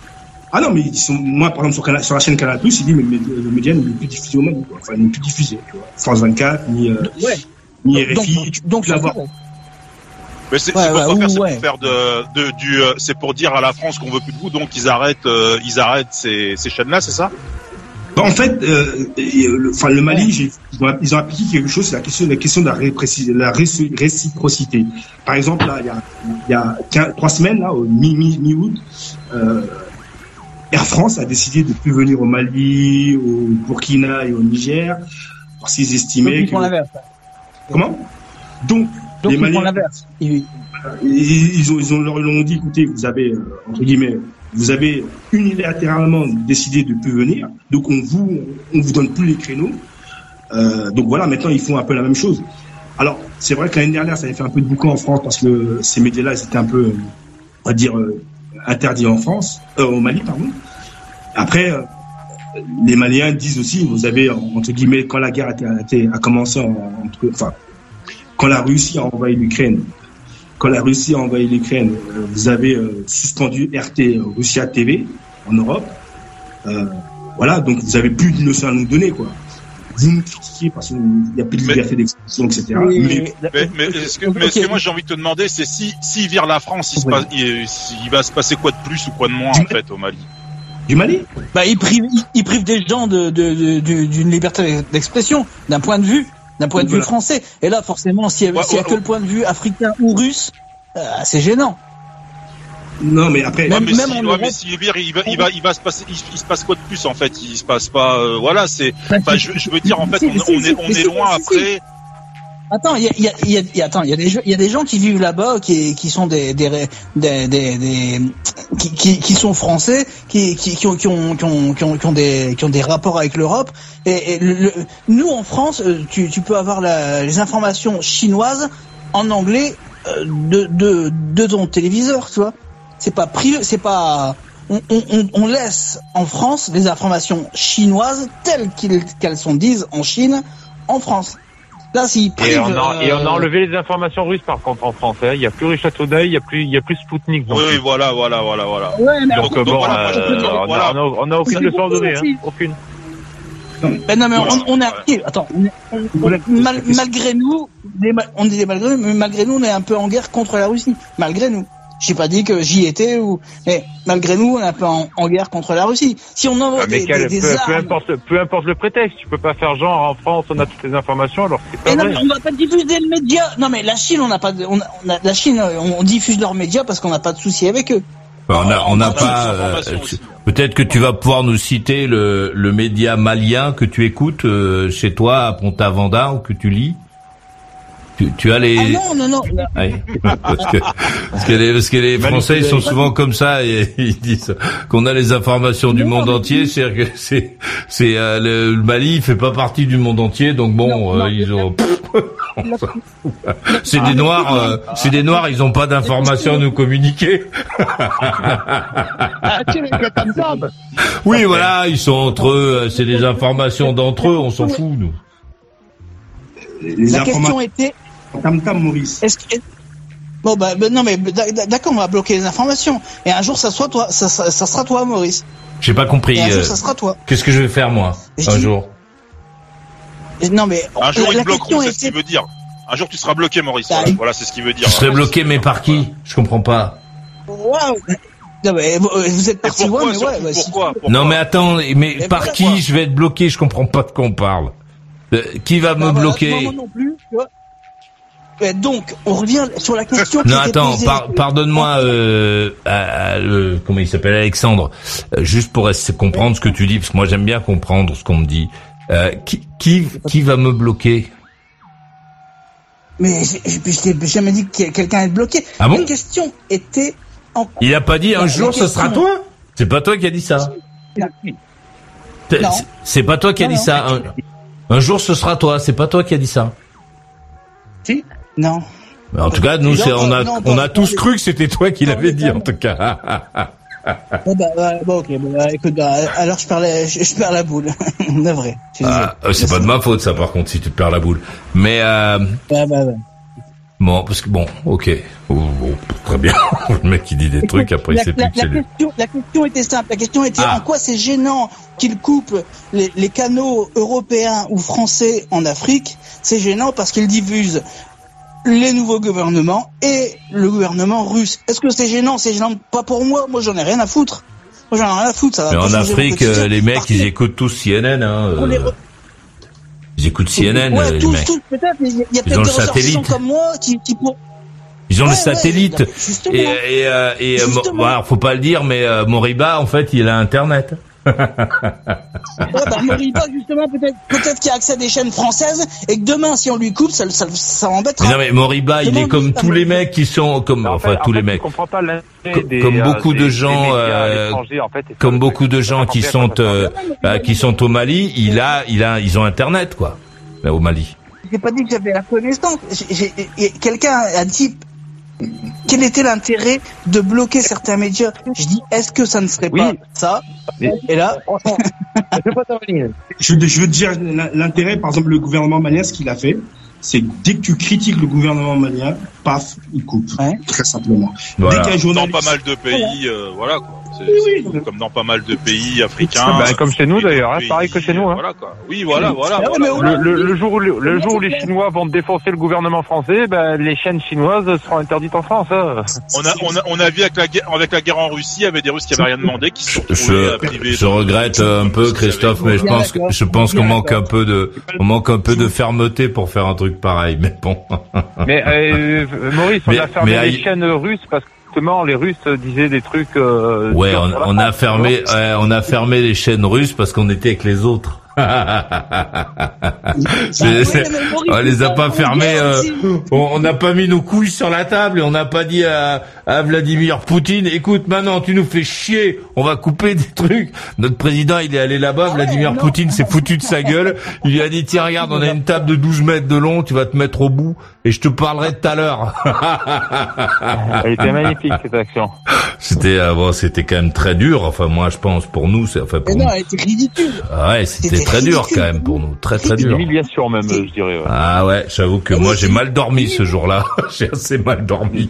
Ah non, mais ils sont, moi, par exemple, sur, Canal- sur la chaîne Canal+, il dit, mais le, le média n'est plus diffusé au Mali, quoi. Enfin, il n'est plus diffusé, tu vois. France 24, ni, Ouais. ni Donc, RFI, donc, donc, voir. Mais c'est Ouais, c'est ouais, pour ou- faire, c'est ouais. pour faire de, de du, euh, c'est pour dire à la France qu'on veut plus de vous, donc ils arrêtent, euh, ils arrêtent ces, ces chaînes-là, c'est ça? Bah, en fait, euh, euh, le, enfin, le Mali, ils, ont, ils ont appliqué quelque chose, c'est la question, la question de la, répré- la réci- réciprocité. Par exemple, là, il y a, il y a quin- trois semaines, là, au mi- mi- mi-août, euh, Air France a décidé de plus venir au Mali, au Burkina et au Niger, parce qu'ils Donc, estimaient ils que... Comment? Donc, Donc, les ils font Maliens, l'inverse. Ils- ont, ils ont leur ont dit, écoutez, vous avez euh, entre guillemets, vous avez unilatéralement décidé de plus venir, donc on vous, on vous donne plus les créneaux. Euh, donc voilà, maintenant ils font un peu la même chose. Alors c'est vrai que l'année dernière, ça avait fait un peu de boucan en France parce que ces médias-là, ils étaient un peu, on va dire, euh, interdits en France, euh, au Mali, pardon. Après, les Maliens disent aussi, vous avez entre guillemets, quand la guerre a, été- commencé en- enfin, quand la Russie a envahi l'Ukraine, quand la Russie a envahi l'Ukraine, euh, vous avez euh, suspendu RT euh, Russia TV en Europe. Euh, voilà, donc vous avez plus de leçons à nous donner, quoi. Vous nous critiquez parce qu'il n'y a plus de liberté d'expression, etc. Oui, Mais Mais, mais est-ce que, moi j'ai envie de te demander, c'est si s'ils virent la France, il, se passe, il, il va se passer quoi de plus ou quoi de moins en fait au Mali? Du Mali? Bah, ils privent, ils, ils privent des gens de, de, de- de- d'une liberté d'expression, d'un point de vue, d'un point de vue français. Et là, forcément, s'il y a, Ouais, s'il y a ouais, que le point de vue africain ou russe, euh, c'est gênant. non, mais après, Ouais, Même- mais même si, en ouais, Europe- mais s'ils virent, il va, il va, il va se passer, il, il se passe quoi de plus en fait? Il se passe pas, euh, voilà, c'est, enfin, je, je veux dire en fait, Si, on, si, on si, est, on si, est si, loin si, si. après. Attends, il y a, y y a- y a- des, gens- qui vivent là-bas, qui, qui sont des, des, des, des, des- qui, qui, sont français, qui, qui, qui ont, qui ont, qui ont, qui ont, des, qui ont des rapports avec l'Europe. Et, et le- le- nous, en France, euh, tu, tu peux avoir la, les informations chinoises en anglais euh, de, de, de ton téléviseur, tu vois. C'est pas privé, c'est pas. On, on, on- laisse en France les informations chinoises telles qu'elles sont dites en Chine, en France. Là, s'ils Et on, a, et on a euh, enlevé les informations russes par contre en France. hein. Il n'y a plus Richard Today, il y a plus, il y a plus Sputnik. non Oui, voilà, voilà, voilà, voilà. Ouais, Donc, Donc, donc, bon, voilà, euh, dire, on, a, voilà. on, a, on a aucune leçon à donner, hein. aucune. Ben non, mais on, on a, attends, on est- on- Voilà, mal- malgré nous, on est malgré, mais malgré nous, on est un peu en guerre contre la Russie. Malgré nous. J'ai pas dit que j'y étais ou, mais malgré nous, on est un peu en, en guerre contre la Russie. Si on envoie Ah, mais des, quel- des, des peu, peu armes, importe, peu importe le prétexte, tu peux pas faire genre en France, on a toutes les informations alors c'est mais pas non, mais on va pas diffuser le média. Non, mais la Chine, on n'a pas, de- on a, on a- la Chine, on, diffuse leurs médias parce qu'on n'a pas de souci avec eux. Bah, on a, on n'a Ah, pas. euh, tu- Peut-être que tu vas pouvoir nous citer le, le média malien que tu écoutes euh, chez toi à Pont-Aventin ou que tu lis. Tu, tu as les. Ah non, non, non. Oui. parce que, parce que les, parce que les Français ils sont souvent comme ça et ils disent qu'on a les informations du Non, monde entier, c'est-à-dire que c'est c'est euh, le, le Mali il fait pas partie du monde entier donc bon Non, euh, non, ils ont c'est des noirs euh, c'est des noirs ils ont pas d'informations à nous communiquer. Ah. Oui voilà ils sont entre eux euh, c'est des informations d'entre eux on s'en fout nous. les La question était, tam tam Maurice. Est-ce que bon bah, bah, non mais d- d'accord on va bloquer les informations et un jour ça sera toi ça, ça, ça sera toi Maurice J'ai pas compris. et un euh, jour ça sera toi Qu'est-ce que je vais faire moi Je un dis- jour non mais Un jour la, ils la bloqueront, c'est ce qu'il veut dire. Un jour tu seras bloqué, Maurice. Bah, Voilà, il- Voilà, c'est ce qu'il veut dire. Je serais bloqué mais par qui Je comprends pas. Waouh non mais vous, vous êtes parti pourquoi, loin mais ouais, pourquoi, pourquoi Non mais attends, mais Mais par qui je vais être bloqué? Je comprends pas de quoi on parle. Euh, qui va bah, me voilà, bloquer? moi, moi non plus tu vois. Donc on revient sur la question qui Non était attends, par- pardonne-moi, euh, à- à- comment il s'appelle Alexandre, euh, juste pour comprendre ce que tu dis, parce que moi j'aime bien comprendre ce qu'on me dit. Euh, qui, qui, qui va me bloquer? Mais j'ai- je t'ai jamais dit que quelqu'un est bloqué Ah bon? La question était en Il a pas dit un La jour ce sera toi? C'est pas toi qui as dit ça? C'est- pas toi qui as dit non. ça. Un, un jour ce sera toi. C'est pas toi qui as dit ça? Si. Non. Mais en tout cas, nous, Non, on a, non, on non, a tous cru que c'était toi qui l'avais dit, en tout cas. Oh, bah, bah, bon, ok, bah, écoute, bah, alors je perds la, je, je perds la boule. Navré. Ah, euh, c'est pas de ma faute, ça, par contre, si tu perds la boule. Mais, euh, bah, bon, parce que bon, ok. Oh, bon, très bien. Le mec, qui dit des trucs, après, il la, sait la- plus que c'est la question, la question était simple. La question était Ah. en quoi c'est gênant qu'il coupe les, les canaux européens ou français en Afrique? C'est gênant parce qu'il diffuse les nouveaux gouvernements et le gouvernement russe. Est-ce que c'est gênant? C'est gênant pas pour moi. Moi, j'en ai rien à foutre. Moi, j'en ai rien à foutre. Ça va Mais en Afrique, euh, les mecs, ils écoutent tous CNN, hein. euh, re- Ils écoutent CNN, ouais, euh, les tous, mecs. tous, peut-être, mais il y a, peut-être des satellite. comme moi qui, qui pour... Ils ont Ouais, le satellite. et et, faut pas le dire, mais euh, Moriba, en fait, il a Internet. Ouais, bah, Moriba, justement, peut-être, peut-être qu'il a accès à des chaînes françaises et que demain, si on lui coupe, ça, ça, ça embêtera. Mais non, mais Moriba, il est comme ça tous les mecs qui sont comme, En enfin fait- tous en les fait, mecs. Je comprends pas des, comme beaucoup de gens, euh, en fait, Comme beaucoup de gens qui sont euh, euh, qui sont au Mali, il a il a ils ont Internet quoi. Là, au Mali. J'ai pas dit que j'avais la connaissance. Quelqu'un a dit quel était l'intérêt de bloquer certains médias? Je dis est-ce que ça ne serait pas ça? Mais- Et là, Franchement, je vais pas. Je, veux- je veux te dire l'intérêt, par exemple, le gouvernement malien, ce qu'il a fait, c'est que dès que tu critiques le gouvernement malien, paf, il coupe. Ouais. Très simplement. Voilà. Dès qu'un Dans journaliste... pas mal de pays, euh, voilà quoi. Oui, comme dans pas mal de pays africains. Bah, comme chez nous, d'ailleurs, hein, pareil que chez nous, hein. Voilà quoi. Oui, voilà, voilà. Ah voilà. Le, le- le jour où, le, le jour où les Chinois vont défoncer le gouvernement français, ben, les chaînes chinoises seront interdites en France. hein. On a, on a, on a vu avec la guerre, avec la guerre en Russie, il y avait des Russes qui avaient rien demandé, qui se sont Je, je regrette un peu Christophe, mais je pense que je pense qu'on manque un peu de on manque un peu de fermeté pour faire un truc pareil. Mais bon. Mais euh, Maurice, on Mais- a fermé mais les chaînes russes parce que justement les Russes disaient des trucs. Euh, Ouais, on, a fermé ouais, on a fermé les chaînes russes parce qu'on était avec les autres. C'est- c'est- on les a pas fermés. euh, on n'a pas mis nos couilles sur la table et on n'a pas dit à, à Vladimir Poutine, écoute, maintenant tu nous fais chier, on va couper des trucs. Notre président, il est allé là-bas, Vladimir Poutine s'est foutu de sa gueule. Il lui a dit, tiens, regarde, on a une table de 12 mètres de long, tu vas te mettre au bout et je te parlerai tout à l'heure. Elle était magnifique cette action. c'était, euh, bon, c'était quand même très dur. Enfin, moi, je pense pour nous, c'est, enfin, pour mais non, elle était ridicule. Ah ouais, c'était c'était très dur quand même pour nous, très très Une dur. humiliation même, je dirais. ouais. Ah ouais, j'avoue que moi j'ai mal dormi ce jour-là. j'ai assez mal dormi.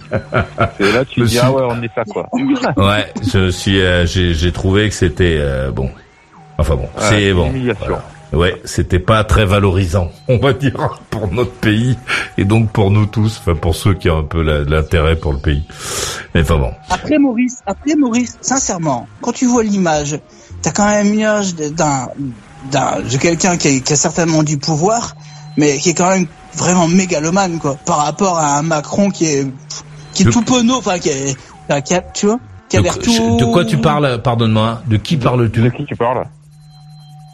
Et là, tu dis, suis- ah ouais, on est ça quoi. Ouais, je suis, euh, j'ai, j'ai trouvé que c'était euh, bon. Enfin bon, Ouais, c'est une bon. humiliation. Voilà. Ouais, c'était pas très valorisant, on va dire, pour notre pays et donc pour nous tous, enfin pour ceux qui ont un peu l'intérêt pour le pays. Mais enfin bon. Après Maurice, après Maurice, sincèrement, quand tu vois l'image, t'as quand même l'image d'un, de quelqu'un qui, a- qui a certainement du pouvoir, mais qui est quand même vraiment mégalomane, quoi, par rapport à un Macron qui est, qui est De- tout penaud, enfin, qui est, enfin, qui a- tu vois, qui a De, l'air tout... de quoi tu parles, pardonne-moi De qui De parles-tu qui tu parles?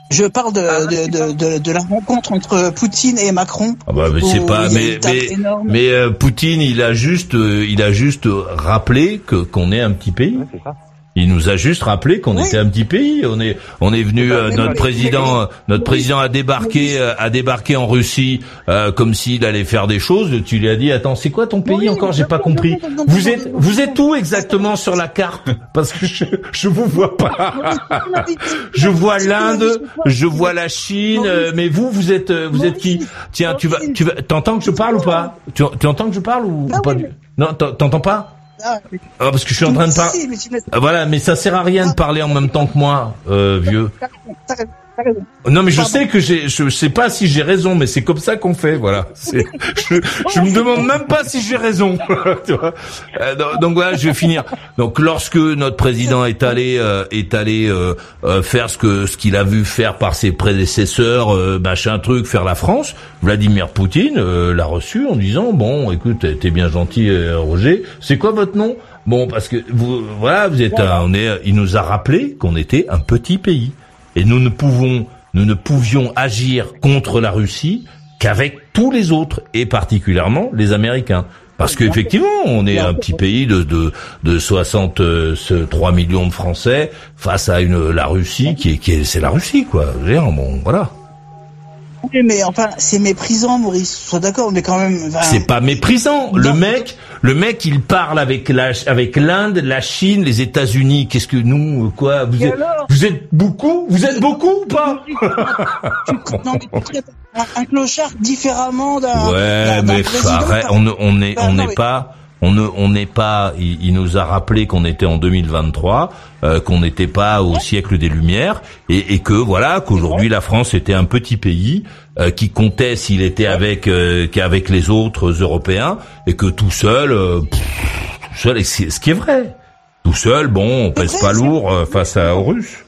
Je parle de, de, de, de, de la rencontre entre Poutine et Macron. Ah bah mais c'est pas mais mais mais euh, Poutine, il a juste euh, il a juste rappelé que qu'on est un petit pays. Ouais, c'est ça. Il nous a juste rappelé qu'on Oui. était un petit pays. On est, on est venu. euh, Mais notre président, euh, notre président a débarqué, euh, a débarqué en Russie euh, comme s'il allait faire des choses. Tu lui as dit, attends, c'est quoi ton pays Oui, encore? J'ai pas compris. Vous êtes, vous êtes où exactement sur la carte? Parce que je, je vous vois pas. Je vois l'Inde, je vois. la Chine, euh, mais vous, vous êtes, euh, vous êtes qui? Tiens, tu vas, tu vas, t'entends que je parle ou pas? Tu, tu entends que je parle ou Ah pas du- Non, t'en- t'entends pas? Ah, parce que je suis en train de parler. Ah, Voilà, mais ça sert à rien de parler en même temps que moi, euh, vieux. Raison. Non, mais je Pardon. sais que j'ai, je sais pas si j'ai raison, mais c'est comme ça qu'on fait, voilà. C'est, je, je me demande même pas si j'ai raison. tu vois. Euh, donc, voilà, je vais finir. Donc lorsque notre président est allé, euh, est allé euh, euh, faire ce que, ce qu'il a vu faire par ses prédécesseurs, euh, machin truc, faire la France, Vladimir Poutine euh, l'a reçu en disant bon, écoute, t'es bien gentil, Roger. C'est quoi votre nom? Bon, parce que vous, voilà, vous êtes, un- on est, il nous a rappelé qu'on était un petit pays et nous ne pouvons, nous ne pouvions agir contre la Russie qu'avec tous les autres et particulièrement les Américains. Parce qu'effectivement, on est un petit pays de de, de 63 millions de Français face à une la Russie qui est qui est c'est la Russie quoi. Dire, bon voilà. Oui, mais enfin, c'est méprisant, Maurice. Sois d'accord, mais quand même. enfin, C'est pas méprisant. Le mec, le mec, il parle avec la, avec l'Inde, la Chine, les États-Unis. Qu'est-ce que nous, quoi Vous êtes, vous êtes beaucoup Vous êtes beaucoup ou pas Non, mais un, un clochard différemment d'un. Ouais, mais on on n'est, Bah, on n'est pas, on ne, on n'est pas. Il, il nous a rappelé qu'on était en 2023, euh, qu'on n'était pas au siècle des Lumières, et, et que voilà, qu'aujourd'hui la France était un petit pays euh, qui comptait s'il était avec euh, qu'avec les autres Européens, et que tout seul, euh, pff, tout seul, et c'est ce qui est vrai. Tout seul, bon, on pèse pas lourd euh, face à, aux Russes.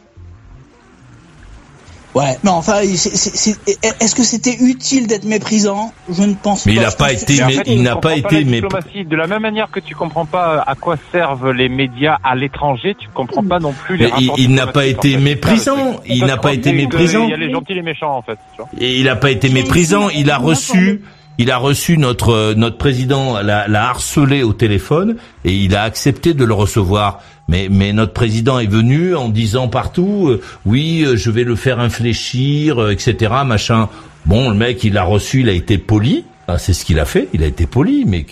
Ouais, mais enfin, c'est- c'est- c'est- est-ce que c'était utile d'être méprisant? Je ne pense Mais pas. il n'a Je pas été, mais il n'a pas été, la mais. De la même manière que tu comprends pas à quoi servent les médias à l'étranger, tu comprends pas non plus les Mais il- il n'a pas été en fait. méprisant. Il n'a pas été méprisant. Il y a les gentils et les méchants en fait. tu vois. Et il n'a pas été méprisant. Il a reçu, il a reçu notre euh, notre président l'a, harcelé au téléphone et il a accepté de le recevoir. Mais mais notre président est venu en disant partout, euh, oui, euh, je vais le faire infléchir, etc. Machin. Bon, le mec, il l'a reçu, il a été poli. Ah, c'est ce qu'il a fait. Il a été poli, mais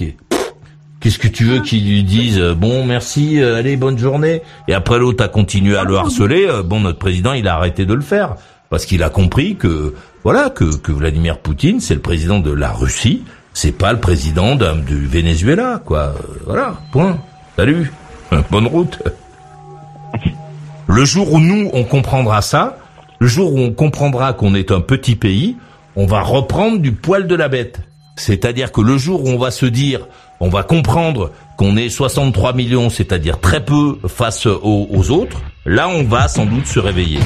Qu'est-ce que tu veux qu'il lui dise euh, bon merci allez bonne journée et après l'autre a continué à le harceler bon notre président il a arrêté de le faire parce qu'il a compris que voilà que, Vladimir Poutine c'est le président de la Russie c'est pas le président du Venezuela quoi. Euh, voilà point. Salut. Bonne route. Le jour où nous on comprendra ça le jour où on comprendra qu'on est un petit pays on va reprendre du poil de la bête. C'est-à-dire que le jour où on va se dire, on va comprendre qu'on est 63 millions, c'est-à-dire très peu face aux autres, là on va sans doute se réveiller.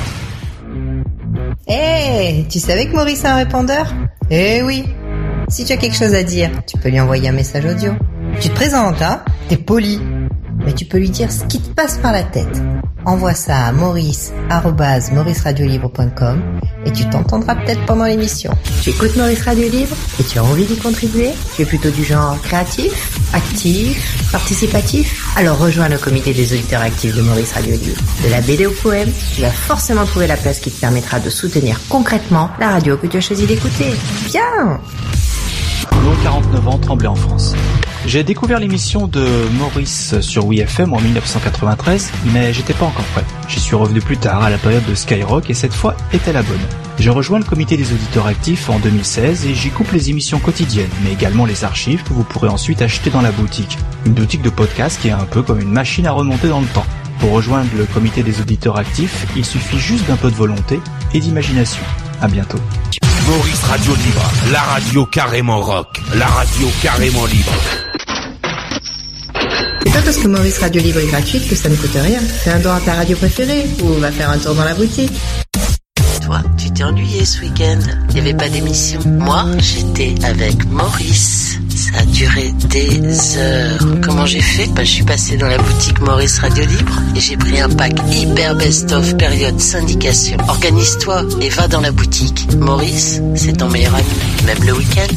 Eh, tu savais que Maurice a un répondeur Eh oui. Si tu as quelque chose à dire, tu peux lui envoyer un message audio. Tu te présentes, hein? T'es poli. Mais tu peux lui dire ce qui te passe par la tête. Envoie ça à maurice, arobase mauriceradiolibre.com et tu t'entendras peut-être pendant l'émission. Tu écoutes Maurice Radio Libre et tu as envie d'y contribuer? Tu es plutôt du genre créatif, actif, participatif? Alors rejoins le comité des auditeurs actifs de Maurice Radio Libre. De la BD au poème, tu vas forcément trouver la place qui te permettra de soutenir concrètement la radio que tu as choisi d'écouter. Bien Long 49 ans, Tremblay en France. J'ai découvert l'émission de Maurice sur WeFM en 1993, mais j'étais pas encore prêt. J'y suis revenu plus tard à la période de Skyrock et cette fois était la bonne. Je rejoins le comité des auditeurs actifs en 2016 et j'y coupe les émissions quotidiennes, mais également les archives que vous pourrez ensuite acheter dans la boutique. Une boutique de podcast qui est un peu comme une machine à remonter dans le temps. Pour rejoindre le comité des auditeurs actifs, il suffit juste d'un peu de volonté et d'imagination. À bientôt. Maurice Radio Libre, la radio carrément rock, la radio carrément libre. C'est pas parce que Maurice Radio Libre est gratuite que ça ne coûte rien. Fais un don à ta radio préférée ou va faire un tour dans la boutique. Tu t'es ennuyé ce week-end. Il n'y avait pas d'émission. Moi, j'étais avec Maurice. Ça a duré des heures. Comment j'ai fait? Bah, Je suis passé dans la boutique Maurice Radio Libre et j'ai pris un pack hyper best-of période syndication. Organise-toi et va dans la boutique. Maurice, c'est ton meilleur ami, même le week-end.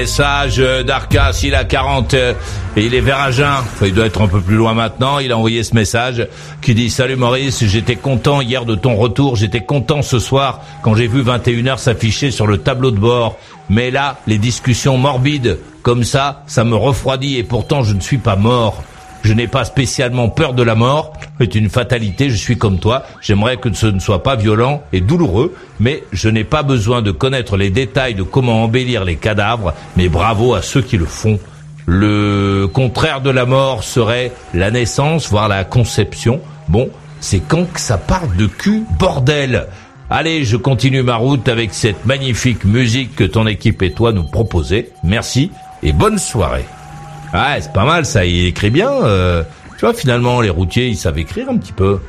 Message d'Arcas, il a 40 euh, et il est vers Agen. Il doit être un peu plus loin maintenant. Il a envoyé ce message qui dit Salut Maurice, j'étais content hier de ton retour. J'étais content ce soir quand j'ai vu 21h s'afficher sur le tableau de bord. Mais là, les discussions morbides comme ça, ça me refroidit et pourtant je ne suis pas mort. Je n'ai pas spécialement peur de la mort. C'est une fatalité. Je suis comme toi. J'aimerais que ce ne soit pas violent et douloureux, mais je n'ai pas besoin de connaître les détails de comment embellir les cadavres. Mais bravo à ceux qui le font. Le contraire de la mort serait la naissance, voire la conception. Bon, c'est quand que ça part de cul, bordel. Allez, je continue ma route avec cette magnifique musique que ton équipe et toi nous proposez. Merci et bonne soirée. Ah, c'est pas mal ça, il écrit bien. euh, tu vois, finalement, les routiers, ils savent écrire un petit peu.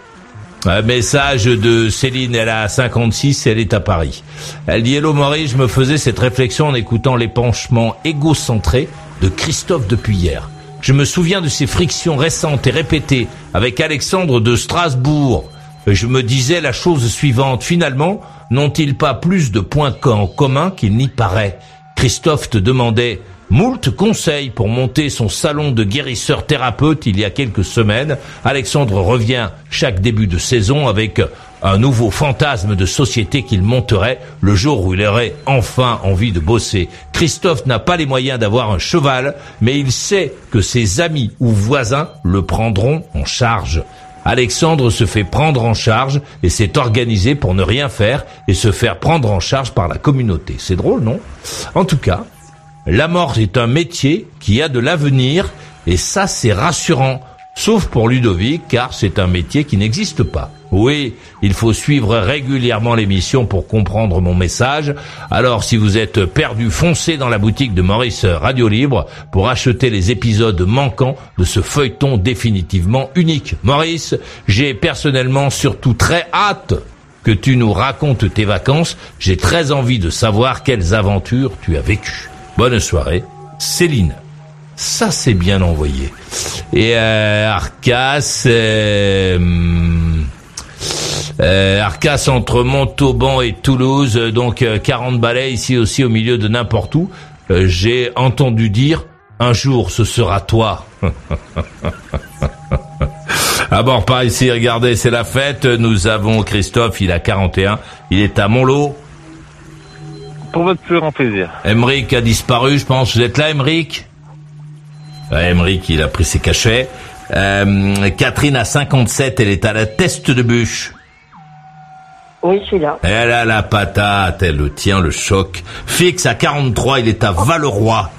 Un message de Céline, elle a 56 et elle est à Paris. Elle dit Hello Maurice, je me faisais cette réflexion en écoutant l'épanchement égocentré de Christophe depuis hier. Je me souviens de ces frictions récentes et répétées avec Alexandre de Strasbourg. Je me disais la chose suivante, finalement, n'ont-ils pas plus de points en commun qu'il n'y paraît? Christophe te demandait moult conseils pour monter son salon de guérisseur thérapeute il y a quelques semaines. Alexandre revient chaque début de saison avec un nouveau fantasme de société qu'il monterait le jour où il aurait enfin envie de bosser. Christophe n'a pas les moyens d'avoir un cheval, mais il sait que ses amis ou voisins le prendront en charge. Alexandre se fait prendre en charge et s'est organisé pour ne rien faire et se faire prendre en charge par la communauté. C'est drôle, non? En tout cas, la mort est un métier qui a de l'avenir et ça c'est rassurant. Sauf pour Ludovic car c'est un métier qui n'existe pas. Oui, il faut suivre régulièrement l'émission pour comprendre mon message. Alors si vous êtes perdu, foncez dans la boutique de Maurice Radio Libre pour acheter les épisodes manquants de ce feuilleton définitivement unique. Maurice, j'ai personnellement surtout très hâte que tu nous racontes tes vacances. J'ai très envie de savoir quelles aventures tu as vécues. Bonne soirée, Céline. Ça c'est bien envoyé. Et euh, Arcas, euh, euh, Arcas entre Montauban et Toulouse, euh, donc euh, 40 balais ici aussi au milieu de n'importe où. Euh, J'ai entendu dire un jour ce sera toi. À bord par ici, regardez, c'est la fête. Nous avons Christophe, il a 41, il est à Montlot. Pour votre plus grand plaisir. Emeric a disparu, je pense. Vous êtes là, Emeric ouais, Emeric, il a pris ses cachets. Euh, Catherine a 57, elle est à la teste de bûche. Oui, je suis là. Elle a la patate, elle le tient le choc. Fix à 43, il est à Valeroy.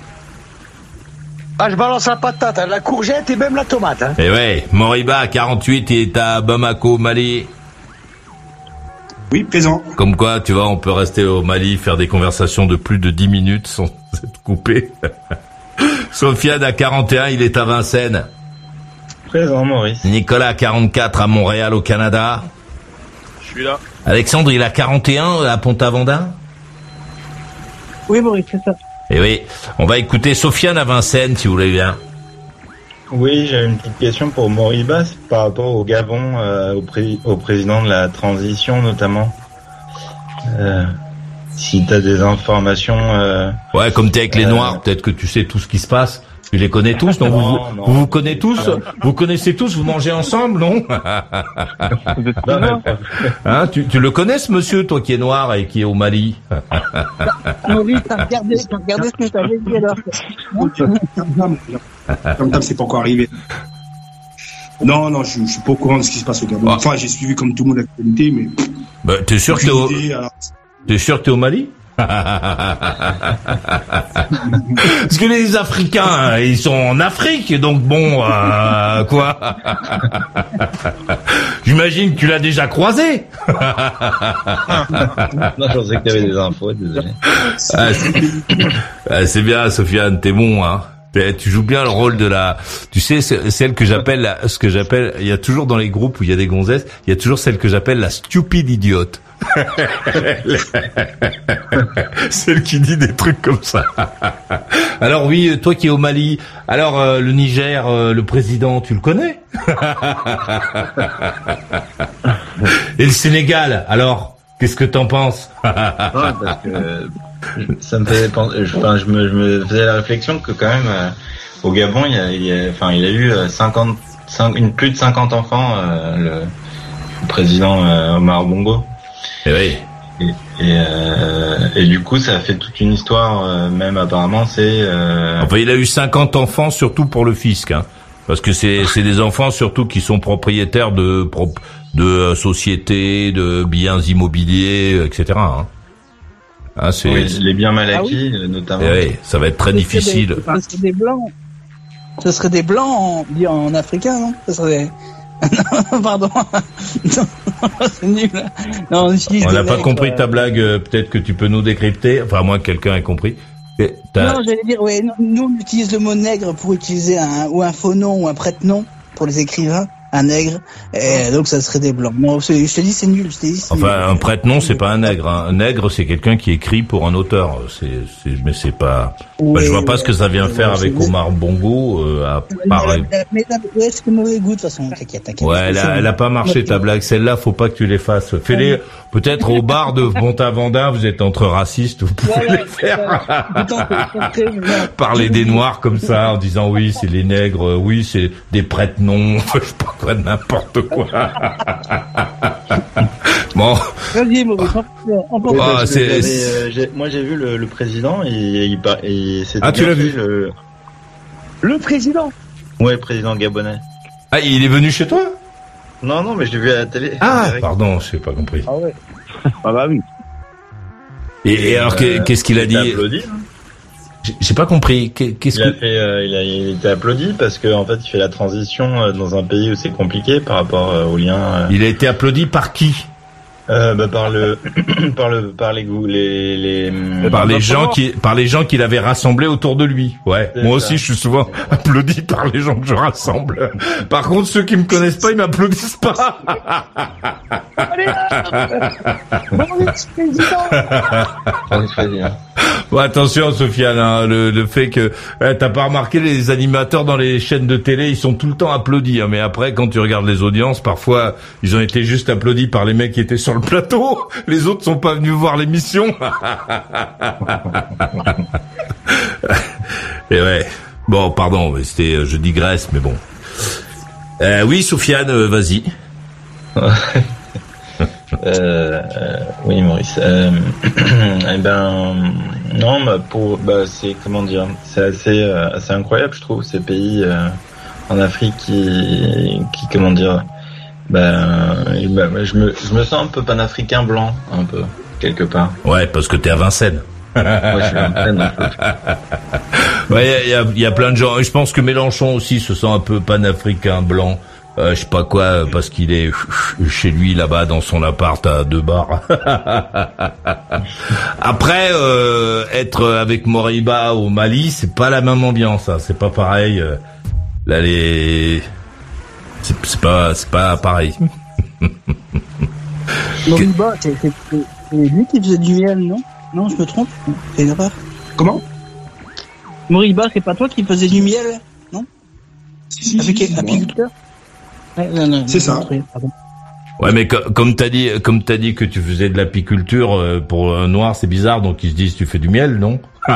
Ah, je balance la patate, hein, la courgette et même la tomate. Hein. Et ouais, Moriba à 48, il est à Bamako, Mali. Oui, présent. Comme quoi, tu vois, on peut rester au Mali, faire des conversations de plus de 10 minutes sans être coupé. Sofiane à 41, il est à Vincennes. Présent, Maurice. Nicolas à 44 à Montréal au Canada. Je suis là. Alexandre, il a 41 à Pont-Aventin. Oui, Maurice, c'est ça. Et oui, on va écouter Sofiane à Vincennes, si vous voulez bien. Oui, j'ai une petite question pour Moriba c'est par rapport au Gabon, euh, au, pré- au président de la transition notamment. Euh, si tu as des informations... euh, Ouais, comme t'es avec les Euh, Noirs, peut-être que tu sais tout ce qui se passe. Tu les connais tous, non, vous, Non, vous, non. vous vous connaissez tous Vous connaissez tous Vous mangez ensemble, non hein, tu, tu le connais, ce monsieur, toi qui est noir et qui est au Mali Maurice, t'as regardé, t'as regardé ce que t'avais dit alors. Comme ça, c'est pas encore arrivé. Non, non, je, je suis pas au courant de ce qui se passe au Gabon. Ah. Enfin, j'ai suivi comme tout le monde l'actualité, mais bah, T'es sûr que t'es au, aucune idée, alors. t'es sûr que t'es au Mali Parce que les Africains, hein, ils sont en Afrique, donc bon, euh, quoi J'imagine que tu l'as déjà croisé. non, je pensais que tu avais des infos, désolé. Ah, c'est- ah, c'est bien, Sofiane, t'es bon, hein. Tu joues bien le rôle de la, tu sais, celle que j'appelle, ce que j'appelle, il y a toujours dans les groupes où il y a des gonzesses, il y a toujours celle que j'appelle la stupide idiote. celle qui dit des trucs comme ça. Alors oui, toi qui es au Mali, alors euh, le Niger, euh, le président, tu le connais? Et le Sénégal, alors, qu'est-ce que t'en penses? ça me faisait penser, je, enfin, je me, je me faisais la réflexion que quand même euh, au Gabon, il y a, il a- enfin, il a eu euh, 50, cin- une, plus de 50 enfants, euh, le, le président euh, Omar Bongo. Et oui. Et, et, et du coup, ça a fait toute une histoire, même apparemment, c'est... Enfin, il a eu 50 enfants, surtout pour le fisc, hein. Parce que c'est des enfants surtout qui sont propriétaires de sociétés, de biens immobiliers, etc. Hein. Hein, c'est oui, les biens mal Ah oui acquis, notamment. Eh oui, ça va être très Ce difficile. des- Ce serait des blancs. Ce serait des blancs en, en africain, non? Ce serait. Pardon. Non, c'est nul. Non, on n'a pas mecs, compris euh, ta blague. euh, Peut-être que tu peux nous décrypter. Enfin, à moins que quelqu'un ait compris. Et t'as- Non, j'allais dire, ouais, nous, nous, on utilise le mot nègre pour utiliser un, ou un faux nom ou un prête-nom pour les écrivains. Un nègre, et donc ça serait des blancs. Non, je te dis c'est nul. Je te dis, nul. Enfin, un prête-nom, c'est pas un nègre. hein. Un nègre, c'est quelqu'un qui écrit pour un auteur. C'est, c'est, mais c'est pas. Bah, je vois pas ce que ça vient faire avec Omar Bongo. Euh, à part... Mais, mais, mais, ouais, c'est mauvais goût de toute façon. T'inquiète, t'inquiète. Ouais, elle a, elle a pas marché ta blague. Celle-là, faut pas que tu les fasses. Fais-les peut-être au bar de Montavandin. Vous êtes entre racistes. Vous pouvez les faire. Parler des noirs comme ça en disant oui, c'est les nègres. Oui, c'est des sais pas quoi, n'importe quoi. bon. Vas-y, Ah, j'avais, c'est- euh, j'ai- moi j'ai vu le, le président et il, et Ah, tu l'as vu le... Le président Ouais, président gabonais. Ah, il est venu chez toi? Non, non, mais je l'ai vu à la télé. Ah, pardon, je n'ai pas compris. Ah ouais. Ah bah oui. Et, et alors, qu'est- qu'est-ce qu'il a dit? applaudi. J'ai pas compris. Qu'est- Qu'est-ce Il a fait, euh, il a, il a été applaudi parce que en fait, il fait la transition euh, dans un pays où c'est compliqué par rapport euh, au lien. euh, il a été applaudi par qui? Euh, bah, par le, par le, par les goûts, les, les. Par les gens qui, par les gens qu'il avait rassemblés autour de lui. Ouais. Moi ça. aussi, je suis souvent applaudi par les gens que je rassemble. Par contre, ceux qui me connaissent pas, ils m'applaudissent pas. Bon, attention, Sofiane, hein, le, le fait que euh, t'as pas remarqué les animateurs dans les chaînes de télé, ils sont tout le temps applaudis. hein, mais après, quand tu regardes les audiences, parfois, ils ont été juste applaudis par les mecs qui étaient sur le plateau. Les autres sont pas venus voir l'émission. Et ouais. Bon, pardon, mais c'était, euh, je digresse, mais bon. Euh, oui, Sofiane, euh, vas-y. Euh, euh, oui, Maurice. Euh, eh ben, non, bah, pour, bah, c'est comment dire, c'est assez, euh, assez incroyable, je trouve, ces pays euh, en Afrique qui, qui, comment dire, ben, ben, je me, je me sens un peu panafricain blanc, un peu quelque part. Ouais, parce que t'es à Vincennes. Moi, je suis à Vincennes. Ouais, il y a, y a plein de gens. Et je pense que Mélenchon aussi se sent un peu panafricain blanc. Euh, je sais pas quoi, euh, parce qu'il est chez lui là-bas dans son appart à deux bars. Après, euh, être avec Moriba au Mali, c'est pas la même ambiance. hein. C'est pas pareil. euh. Là, les, c'est pas, c'est pas pareil. Moriba, c'est lui qui faisait du miel, non? Non, je me trompe? C'est une erreur. Comment? Moriba, c'est pas toi qui faisais du miel, non? Si, si, Avec si, si, apiculteur Ouais, non, non, C'est ça. pardon. Ouais, mais co- comme t'as dit, comme t'as dit que tu faisais de l'apiculture euh, pour un noir, c'est bizarre. Donc ils se disent, tu fais du miel, non?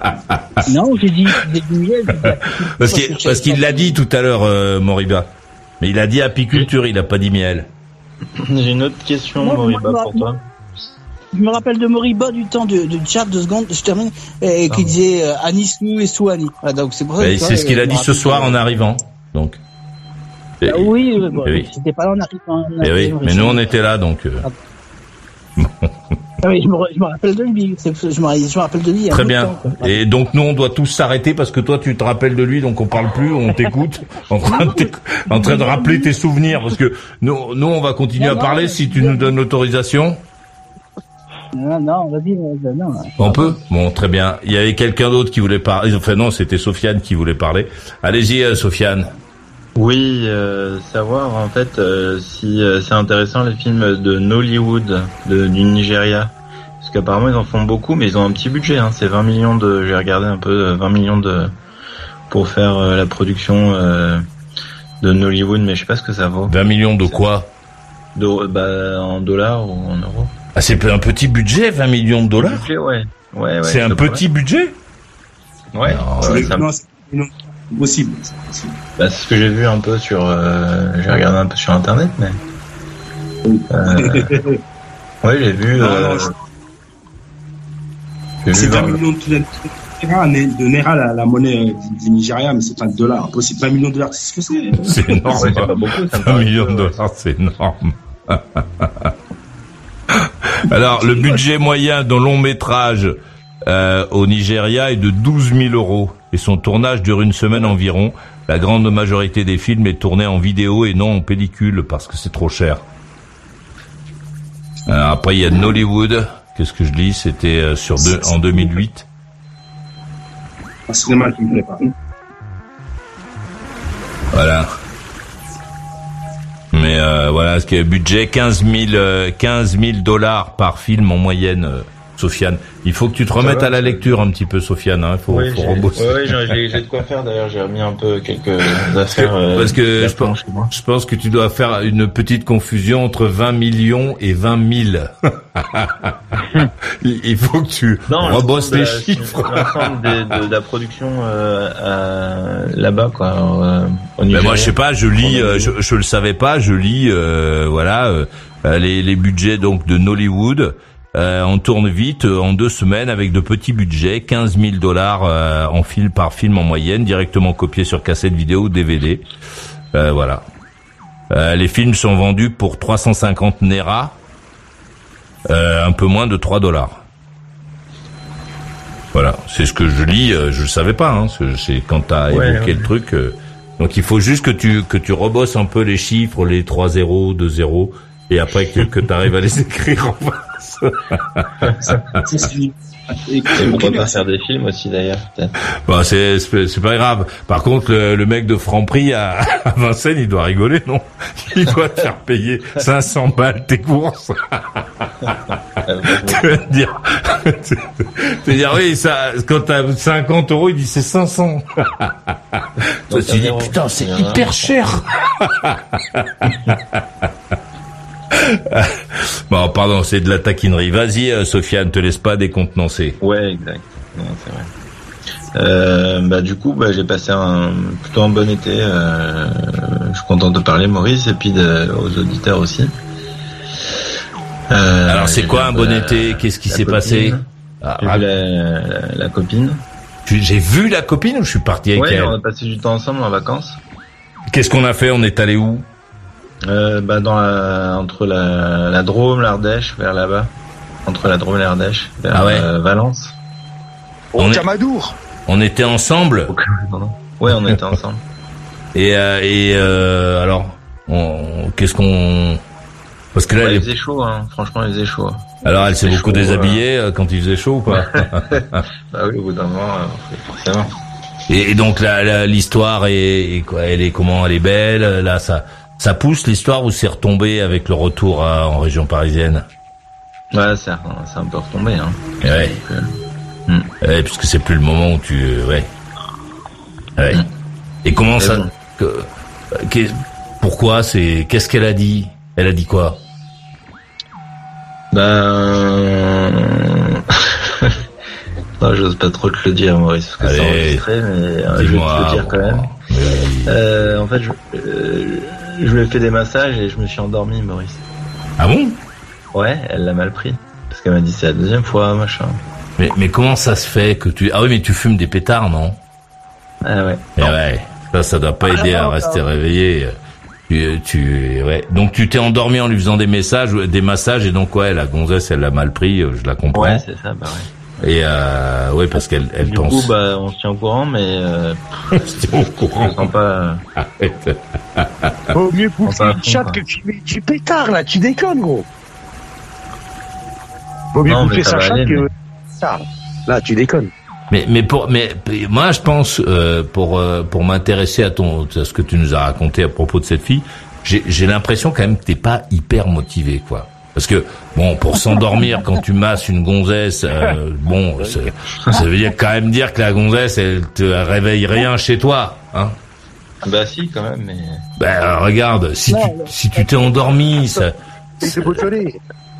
Non, j'ai dit des du miel. Parce qu'il parce qu'il l'a dit tout à l'heure, euh, Moriba. Mais il a dit apiculture, il a pas dit miel. J'ai une autre question, Moi, Moriba, moi, pour toi. Je me rappelle de Moriba du temps de, de Tchad, deux secondes, je termine, et qui disait euh, Anis nous et Souani. Voilà, donc c'est c'est ce qu'il a dit ce soir en arrivant. Donc. Et, Ah oui, oui, bon, oui. j'étais pas là en arrivant. en oui, arrivant, mais nous on était là, donc. euh, Ah oui, je me, je me rappelle de lui. Je me, je me rappelle de lui. Très bien. temps. Et donc nous on doit tous s'arrêter parce que toi tu te rappelles de lui, donc on parle plus, on t'écoute, en train de en train de rappeler tes souvenirs, parce que nous, nous on va continuer Non, à non, parler si tu nous donnes l'autorisation. Non, non, vas-y, vas-y, non. On peut? Bon, très bien. Il y avait quelqu'un d'autre qui voulait parler. Enfin non, c'était Sofiane qui voulait parler. Allez-y, euh, Sofiane. Oui, euh, savoir en fait euh, si euh, c'est intéressant les films de Nollywood de, du Nigeria. Parce qu'apparemment ils en font beaucoup, mais ils ont un petit budget. Hein, c'est 20 millions de. J'ai regardé un peu, euh, 20 millions de pour faire euh, la production euh, de Nollywood, mais je sais pas ce que ça vaut. 20 millions de quoi? De, bah, en dollars ou en euros. Ah, c'est un petit budget, 20 millions de dollars? Budget, ouais. Ouais, ouais. C'est un petit budget? Ouais. Ça non, possible. c'est possible. Bah, c'est ce que j'ai vu un peu sur. euh, j'ai regardé un peu sur internet, mais. Euh, ouais, j'ai vu. Non, euh, j'ai C'est vu 20 vingt- millions de de Naira, la, la monnaie du, Nigeria, mais c'est pas de dollars. Impossible. 20 millions de dollars, c'est ce que c'est. C'est énorme. Ouais, c'est pas beaucoup, ça me 20 paraît millions de dollars, c'est énorme. Alors, le budget moyen d'un long métrage euh, au Nigeria est de 12 000 euros et son tournage dure une semaine environ. La grande majorité des films est tournée en vidéo et non en pellicule parce que c'est trop cher. Alors, après, il y a Nollywood. Qu'est-ce que je lis? C'était euh, sur deux, en 2008. Un cinéma qui me plaît pas. Voilà. Mais euh, voilà, ce qui est budget 15 000 euh, 15 000 dollars par film en moyenne. Euh, Sofiane, il faut que tu te remettes à la lecture un petit peu, Sofiane. Hein. Il faut, Oui, faut j'ai rebosser. ouais, ouais, j'ai- de quoi faire d'ailleurs, j'ai remis un peu quelques affaires. euh, Parce que je pense, moi. je pense que tu dois faire une petite confusion entre 20 millions et 20 000. il faut que tu Non, rebosses les de la- chiffres. L'ensemble de, de, de la production euh, là-bas, quoi. euh, au Ben Nigeria. moi je sais pas, je lis, euh, je, je le savais pas, je lis, euh, voilà, euh, euh, les, les budgets donc de Nollywood. Euh, on tourne vite euh, en deux semaines avec de petits budgets, 15 000 dollars euh, en film par film en moyenne, directement copiés sur cassette vidéo ou DVD. Euh, voilà. Euh, les films sont vendus pour 350 Nera, euh, un peu moins de 3 dollars. Voilà, c'est ce que je lis. euh, je le savais pas. Hein, c'est- quand t'as Ouais, évoqué ouais. le truc. euh, donc il faut juste que tu que tu rebosses un peu les chiffres, les 3 0, 2 0, et après que, que tu arrives à les écrire pourquoi pas faire des films aussi d'ailleurs. Bon, c'est c'est c'est pas grave. Par contre, le, le mec de Franprix à, à Vincennes, il doit rigoler, non? Il doit te faire payer 500 balles tes courses. tu vas te dire, tu vas dire oui, ça, quand t'as 50 euros, il dit c'est 500. Toi, tu dis putain, c'est hyper cher. bon, pardon, c'est de la taquinerie. Vas-y, euh, Sofiane, te laisse pas décontenancer. Ouais, exact. Non, c'est vrai. Euh, bah du coup, bah, j'ai passé un plutôt un bon été. euh, je suis content de parler, Maurice, et puis de- aux auditeurs aussi. Euh, Alors, c'est quoi un bon la- été? Qu'est-ce qui s'est passé? Ah, vu la, la, la copine. J'ai vu la copine ou je suis parti avec Ouais, elle? on a passé du temps ensemble en vacances. Qu'est-ce qu'on a fait? On est allé où? Euh, bah dans la, entre la, la Drôme, l'Ardèche, vers là-bas. Entre la Drôme et l'Ardèche, vers Ah ouais. euh, Valence. on, est- on était ensemble Ouais, on était ensemble. Et, euh, et euh, alors, on- qu'est-ce qu'on... Parce que là, Ouais, elle il est- faisait chaud, hein. franchement, il faisait chaud. alors elle s'est faisait beaucoup chaud, déshabillée euh, quand il faisait chaud ou pas Bah oui, au bout d'un moment, euh, forcément. et, et donc la- la- l'histoire est, est quoi? Elle est comment? Elle est belle? Là, ça, ça pousse l'histoire ou c'est retombé avec le retour à- en région parisienne Ouais, c'est un, un peu retombé. Hein. Ouais. Ouais, puisque c'est plus le moment où tu, euh, ouais. Ouais. Et comment ça que, euh, Pourquoi C'est qu'est-ce qu'elle a dit? Elle a dit quoi? Ben... non, j'ose pas trop te le dire, Maurice, parce que c'est enregistré, mais euh, je vais te le dire quand même. Euh, en fait, je, euh, je lui ai fait des massages et je me suis endormi, Maurice. Ah bon? Ouais, elle l'a mal pris. Parce qu'elle m'a dit c'est la deuxième fois, machin. Mais, mais comment ça se fait que tu Ah oui, mais tu fumes des pétards, non? Ah ouais. Eh ouais. Ça, ça doit pas aider à rester réveillé. Tu, tu, ouais. Donc tu t'es endormi en lui faisant des messages, des massages, et donc ouais, la gonzesse, elle l'a mal pris, euh, je la comprends. Ouais, c'est ça, bah ouais. Et euh, ouais, parce qu'elle, elle Du pense. coup, bah, on se tient au courant, mais euh, on se tient au courant. Je sens pas. Vaut mieux bouffer une chatte que tu du pétard, là, tu déconnes, gros. Vaut mieux bouffer sa chatte que. mais- Ça, là, tu déconnes. Mais mais pour mais moi je pense euh, pour euh, pour m'intéresser à ton à ce que tu nous as raconté à propos de cette fille, j'ai j'ai l'impression quand même que t'es pas hyper motivé quoi. Parce que bon pour s'endormir quand tu masses une gonzesse, euh, bon ça veut dire quand même dire que la gonzesse elle te réveille rien chez toi, hein. Bah si, quand même, mais. Ben regarde si tu si tu t'es endormi ça C'est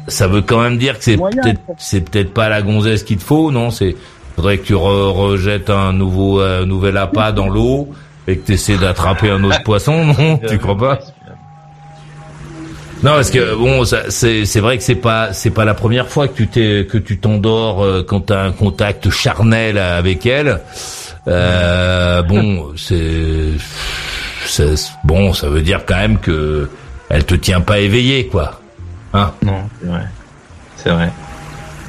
ça veut quand même dire que c'est peut-être c'est peut-être pas la gonzesse qu'il te faut, non? C'est faudrait que tu re- rejettes un nouveau euh, nouvel appât dans l'eau et que tu essaies d'attraper un autre poisson, non? Tu crois pas? Non, parce que bon, ça- c'est c'est vrai que c'est pas c'est pas la première fois que tu t'es que tu t'endors euh, quand tu as un contact charnel avec elle. Euh, bon, c'est c'est- bon, ça veut dire quand même que elle te tient pas éveillé, quoi. Hein? Non, c'est vrai. C'est vrai.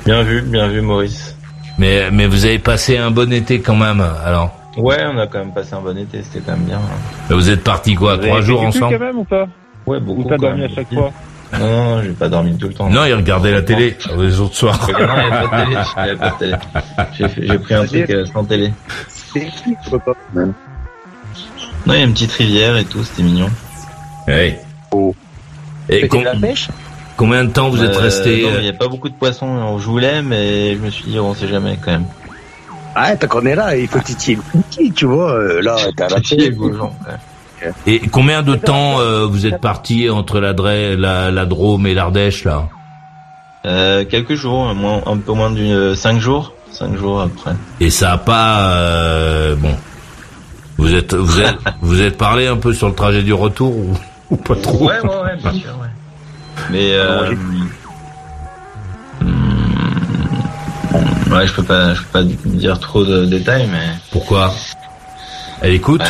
Bien vu, bien vu, Maurice. Mais mais vous avez passé un bon été quand même. Alors, Ouais, on a quand même passé un bon été, c'était quand même bien. hein. vous êtes partis quoi Vous Trois jours ensemble? quand même ou pas? Ouais, beaucoup. Ou t'as dormi même. à chaque fois Non, non, j'ai pas dormi tout le temps. Non, il regardait la télé les autres soirs. Non, il y avait pas de télé, télé. J'ai pris un truc euh, sans télé. Non, il y a une petite rivière et tout, c'était mignon. Ouais. Et C'était com- de la pêche combien de temps vous êtes Euh, resté non, euh, Il n'y a pas beaucoup de poissons. Je voulais, mais je me suis dit, on sait jamais quand même. Ah, tant qu'on est là, il faut titiller le petit, tu vois. Là, t'as la ouais. Et combien de temps euh, vous êtes parti entre la, la, la Drôme et l'Ardèche là Euh, quelques jours, un, moins- un peu moins d'une cinq jours, cinq jours après. Et ça a pas euh, bon. Vous êtes vous êtes vous êtes parlé un peu sur le trajet du retour ou, ou pas trop Ouais, ouais, ouais, bien sûr, ouais. Mais euh, hmm, ouais, je peux pas, je peux pas dire trop de détails, mais Pourquoi? Elle écoute?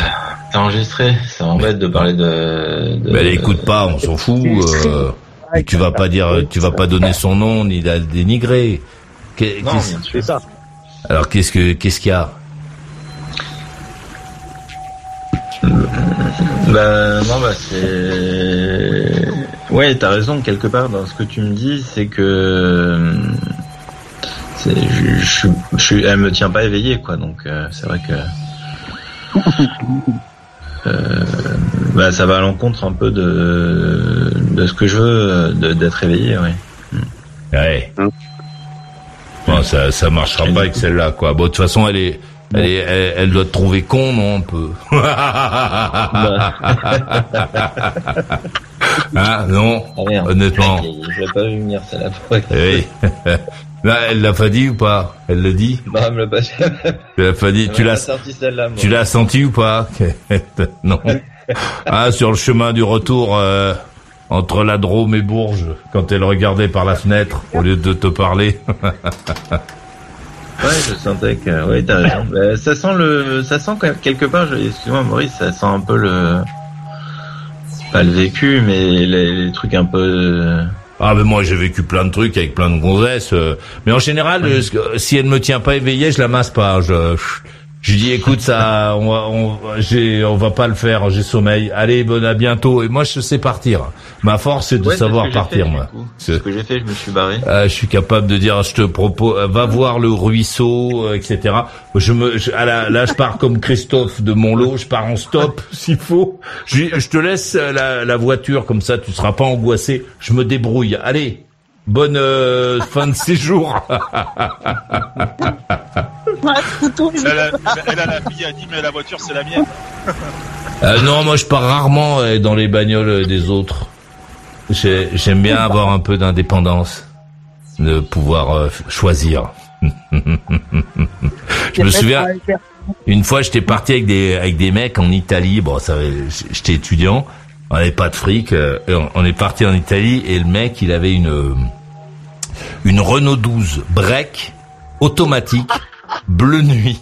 C'est enregistré. Ça m'embête de parler de. de Mais elle écoute pas, on s'en fout. euh, tu vas pas dire, tu vas pas donner son nom ni la dénigrer. Qu'est- Non, qu'est-ce- bien sûr. C'est ça. Alors qu'est-ce que qu'est-ce qu'il y a? Bah non, bah c'est. Ouais, t'as raison quelque part dans ce que tu me dis, c'est que c'est je, je, je suis, elle me tient pas éveillé quoi, donc euh, c'est vrai que. Euh, bah ça va à l'encontre un peu de de ce que je veux, d'être éveillé, ouais. Ouais. Bon, ça ça marchera pas avec celle-là quoi. Bon de toute façon elle est elle, est, elle, elle doit te trouver con non un peu. hein non honnêtement. Je l'ai pas vu venir celle-là. Eh Oui. Là, elle l'a pas dit ou pas Elle le dit Non, elle me l'a pas dit. Tu l'as pas dit Elle Tu l'as sorti celle-là. Tu l'as senti ou pas Non. Ah, sur le chemin du retour euh, entre la Drôme et Bourges, quand elle regardait par la fenêtre au lieu de te parler. Ouais, je sentais que, ouais, t'as raison. Bah, ça sent le, ça sent quand même quelque part, je- excuse-moi Maurice, ça sent un peu le, pas le vécu, mais les, les trucs un peu, Ah mais moi j'ai vécu plein de trucs avec plein de gonzesses, euh, mais en général euh, si elle me tient pas éveillé, je la masse pas. Je je lui dis écoute ça, on va on, j'ai on va pas le faire, j'ai sommeil. Allez bonne à bientôt et moi je sais partir. Ma force c'est de Ouais, c'est savoir ce partir fait, moi. C'est ce que j'ai fait, je me suis barré. Euh, je suis capable de dire, je te propose, euh, va voir le ruisseau, euh, etc. Je me, je- à la- là, je pars comme Christophe de Montlot, je pars en stop s'il faut. Je, je te laisse euh, la, la voiture comme ça, tu seras pas angoissé. Je me débrouille. Allez, bonne euh, fin de séjour. Elle a, la fille a dit mais la voiture c'est la mienne. Euh, non, moi je pars rarement euh, dans les bagnoles euh, des autres. J'ai- J'aime bien avoir un peu d'indépendance, de pouvoir euh, choisir. je me souviens, une fois j'étais parti avec des avec des mecs en Italie. Bon, ça, j'étais étudiant, on n'avait pas de fric. on, on est parti en Italie et le mec il avait une une Renault 12 break automatique bleu nuit.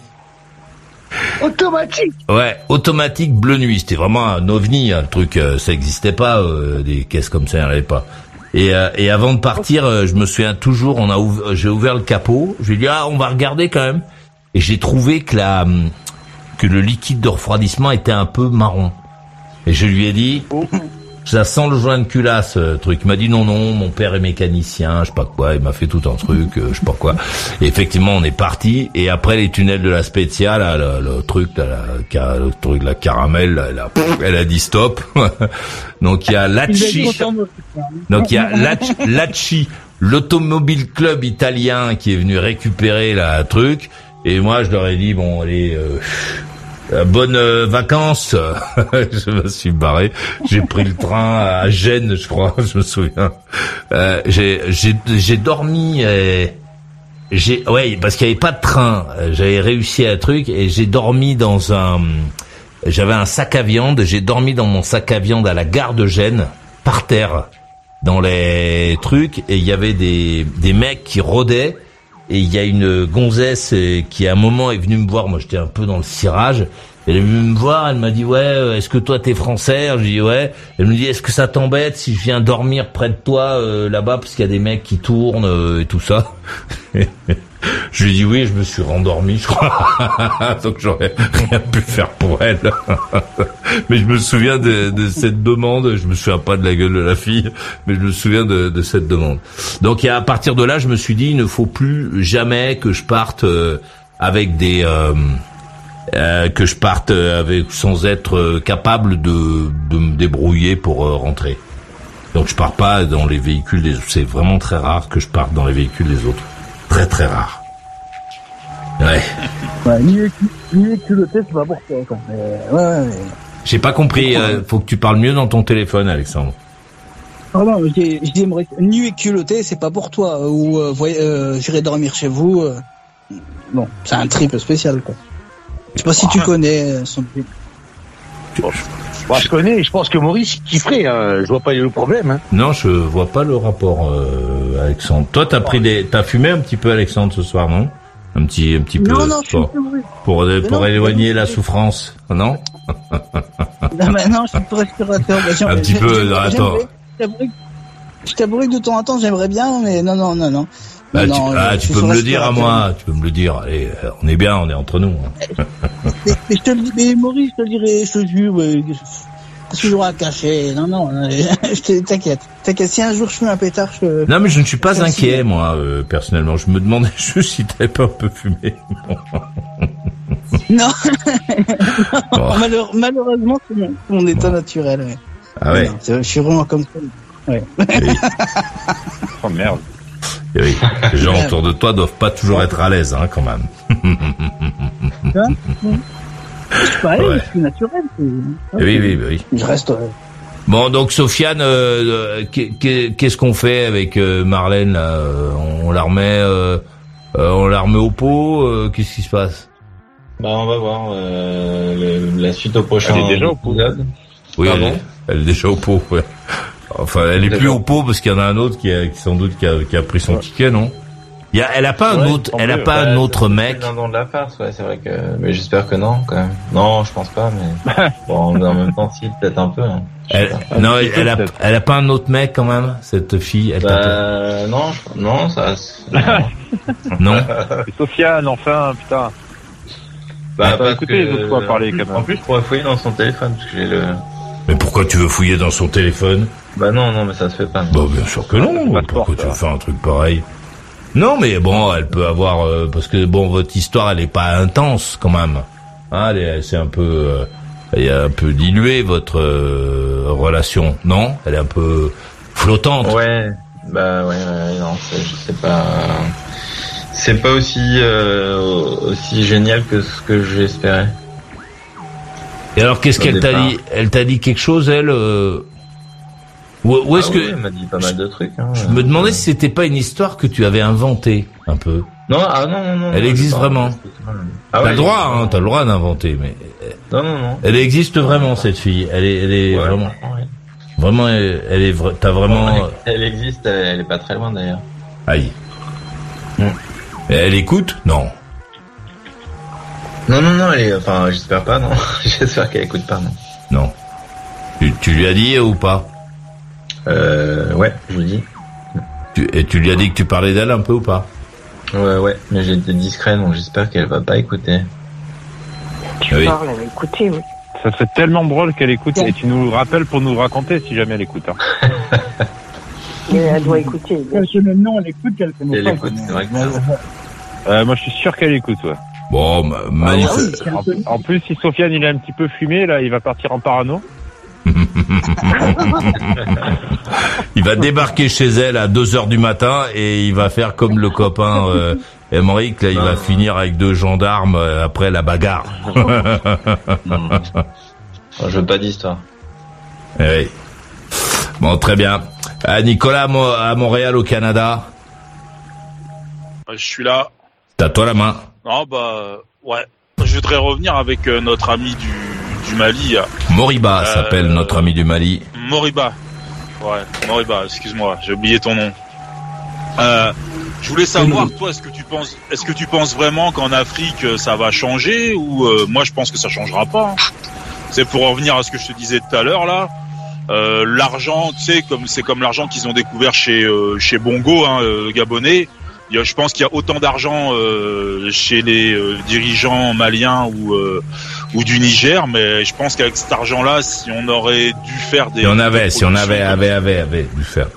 Automatique. Ouais, automatique bleu nuit. C'était vraiment un ovni, hein, le truc. euh, ça existait pas, euh, des caisses comme ça, il n'y en avait pas. Et, euh, et avant de partir, euh, je me souviens toujours, on a ouv- j'ai ouvert le capot. Je lui ai dit ah, on va regarder quand même. Et j'ai trouvé que la hum, que le liquide de refroidissement était un peu marron. Et je lui ai dit, ça sent le joint de culasse, ce truc. Il m'a dit non, non, mon père est mécanicien, je sais pas quoi. Il m'a fait tout un truc, euh, je sais pas quoi. Et effectivement, on est parti. Et après les tunnels de la Spezia, là, le, le truc, là, la, le truc, la caramel, là, elle, a, elle a dit stop. Donc il y a Lacci. Donc il y a Lac- Lacci, l'automobile club italien qui est venu récupérer la truc. Et moi, je leur ai dit bon, allez. Euh, euh, bonnes euh, vacances. je me suis barré. J'ai pris le train à Gênes, je crois. Je me souviens. Euh, j'ai dormi. j'ai ouais parce qu'il y avait pas de train. Euh, J'avais réussi un truc et j'ai dormi dans un. J'avais un sac à viande. J'ai dormi dans mon sac à viande à la gare de Gênes, par terre, dans les trucs. Et il y avait des des mecs qui rôdaient. Et il y a une gonzesse euh, qui à un moment est venue me voir. Moi, j'étais un peu dans le cirage. Elle est venue me voir. Elle m'a dit ouais, euh, est-ce que toi t'es français? Je dis ouais. Elle me dit est-ce que ça t'embête si je viens dormir près de toi euh, là-bas parce qu'il y a des mecs qui tournent euh, et tout ça? je lui dis oui. Je me suis rendormi, je crois. Donc j'aurais rien pu faire pour elle. mais je me souviens de, cette demande. Je me souviens pas de la gueule de la fille, mais je me souviens de, cette demande. Donc à partir de là, je me suis dit il ne faut plus jamais que je parte euh, avec des euh, euh, que je parte avec sans être capable de, me débrouiller pour rentrer. Donc je pars pas dans les véhicules des autres. C'est vraiment très rare que je parte dans les véhicules des autres. Très très rare. Ouais. Ouais, ni ni culotté, c'est pas pour toi, quoi. Mais, ouais. J'ai pas compris. euh, faut que tu parles mieux dans ton téléphone, Alexandre. Ah non, Maurice, nu et culotté, c'est pas pour toi. Ou euh, voyez, euh, j'irai dormir chez vous. euh. Bon, c'est un trip spécial, quoi. Je sais pas si tu connais son Moi, je connais, je pense que Maurice kifferait, hein. je vois pas le problème. Hein. Non, je vois pas le rapport, euh, Alexandre. Toi, t'as pris des, t'as fumé un petit peu, Alexandre, ce soir, non? Un petit, un petit peu. Non, non, je suis pour, pour, Mais pour non, éloigner la souffrance, non? Non, mais non, je suis respirateur. Un petit peu, attends. je que de temps en temps, j'aimerais bien, mais non, non, non, non. Bah, Non, tu, ah, tu peux me le dire à moi, tu peux me le dire. Allez, euh, on est bien, on est entre nous. hein. Mais, mais je te le dis, mais Maurice, je te le dirai, je te jure, ouais, j'aurai à cacher Non, non, t'inquiète, t'inquiète. Si un jour je suis un pétard, je. Non, mais je ne suis pas inquiet, moi, euh, personnellement. Je me demandais juste si t'avais pas un peu fumé. Non. Malheur- malheureusement, c'est mon, mon état naturel. Ouais. Ah ouais. Non, je suis vraiment comme ça. Ouais. Oh merde. Eh oui, les gens autour de toi doivent pas toujours être à l'aise, hein, quand même. Je suis pareil, Ouais. je suis naturel. c'est- Eh oui, oui, oui. Je reste. euh, Bon, donc Sofiane, euh, euh, qu'est- qu'est- qu'est-ce qu'on fait avec Marlène là On la remet, euh, on la remet au pot. euh, Qu'est-ce qui se passe? Bah, on va voir euh, le- la suite au prochain Elle est déjà au pot. Oui, Pardon elle, est- elle est déjà au pot. ouais. Enfin, elle est plus au pot parce qu'il y en a un autre qui, a, qui sans doute qui a, qui a pris son ticket, non? Il y a, Elle a pas un autre, elle a pas Bah, un autre mec. De la farce, ouais, c'est vrai que, mais j'espère que non, quand même. Non, je pense pas, mais bon, en même temps, si, peut-être un peu. Hein. Elle, non, elle, elle a, elle a pas un autre mec quand même, cette fille. Elle Bah, non, je- non, ça. Non. Sofiane, enfin, putain. Bah, parce écouté que- les autres fois parler, quand même. En plus, je pourrais fouiller dans son téléphone, parce que j'ai le. Mais pourquoi tu veux fouiller dans son téléphone Bah non, non, mais ça se fait pas. Bah bien sûr que non. Pourquoi tu veux faire un truc pareil Non, mais bon, elle peut avoir euh, parce que bon, votre histoire, elle est pas intense quand même. Hein, elle est, c'est un peu, euh, elle est un peu diluée votre euh, relation, non? Elle est un peu flottante. Ouais, bah ouais, ouais, non, c'est, je sais pas. C'est pas aussi euh, aussi génial que ce que j'espérais. Et alors, qu'est-ce qu'elle t'a dit Elle t'a dit quelque chose, elle euh... Où, où est-ce Ah que elle m'a dit pas mal de trucs. Hein. Je me demandais si c'était pas une histoire que tu avais inventée un peu. Non, ah non, non, non. Elle non, existe vraiment. Ah t'as ouais, le droit, hein, t'as le droit d'inventer, mais Non, non, non. elle existe vraiment cette fille. Elle est, elle est Ouais, vraiment, ouais. vraiment, elle, elle est, t'as vraiment. Bon, elle, existe, elle, elle est pas très loin d'ailleurs. Aïe. Et Elle écoute? Non. Non, non, non, elle est, enfin, j'espère pas, non. j'espère qu'elle écoute pas, non. Non. Tu, tu lui as dit ou pas? Euh, ouais, je lui dis. Tu, et tu lui as dit que tu parlais d'elle un peu ou pas? Ouais, ouais, mais j'ai été discret, donc j'espère qu'elle va pas écouter. Tu Oui. parles, elle a écouté, oui. Ça serait tellement drôle qu'elle écoute et tu nous rappelles pour nous raconter si jamais elle écoute. hein. Mais elle doit écouter. Quelques maintenant, elle écoute, Elle pas. écoute, c'est vrai que Euh, moi, je suis sûr qu'elle écoute. Ouais. Bon, ma- manif- En, en plus, si Sofiane il est un petit peu fumé, là, il va partir en parano. il va débarquer chez elle à 2 heures du matin et il va faire comme le copain euh, Emmerich, là, il va finir avec deux gendarmes euh, après la bagarre. Je veux pas d'histoire. Eh oui. Bon, très bien. Euh, Nicolas, à Mo- à Montréal, au Canada, Je suis là. t'as toi la main. Non, bah, ouais. Je voudrais revenir avec euh, notre ami du, du Mali. Moriba Euh, s'appelle notre ami du Mali. Moriba. Ouais, Moriba, excuse-moi, j'ai oublié ton nom. Euh, je voulais savoir, toi, est-ce que tu penses, est-ce que tu penses vraiment qu'en Afrique euh, ça va changer ou euh, moi je pense que ça changera pas. hein. C'est pour revenir à ce que je te disais tout à l'heure là. Euh, l'argent, tu sais, comme c'est comme l'argent qu'ils ont découvert chez euh, chez Bongo, hein, euh, gabonais. Il y a- je pense qu'il y a autant d'argent euh, chez les euh, dirigeants maliens ou euh, ou du Niger, mais je pense qu'avec cet argent-là, si on aurait dû faire des Si on avait, si on avait, avait, avait, avait dû faire.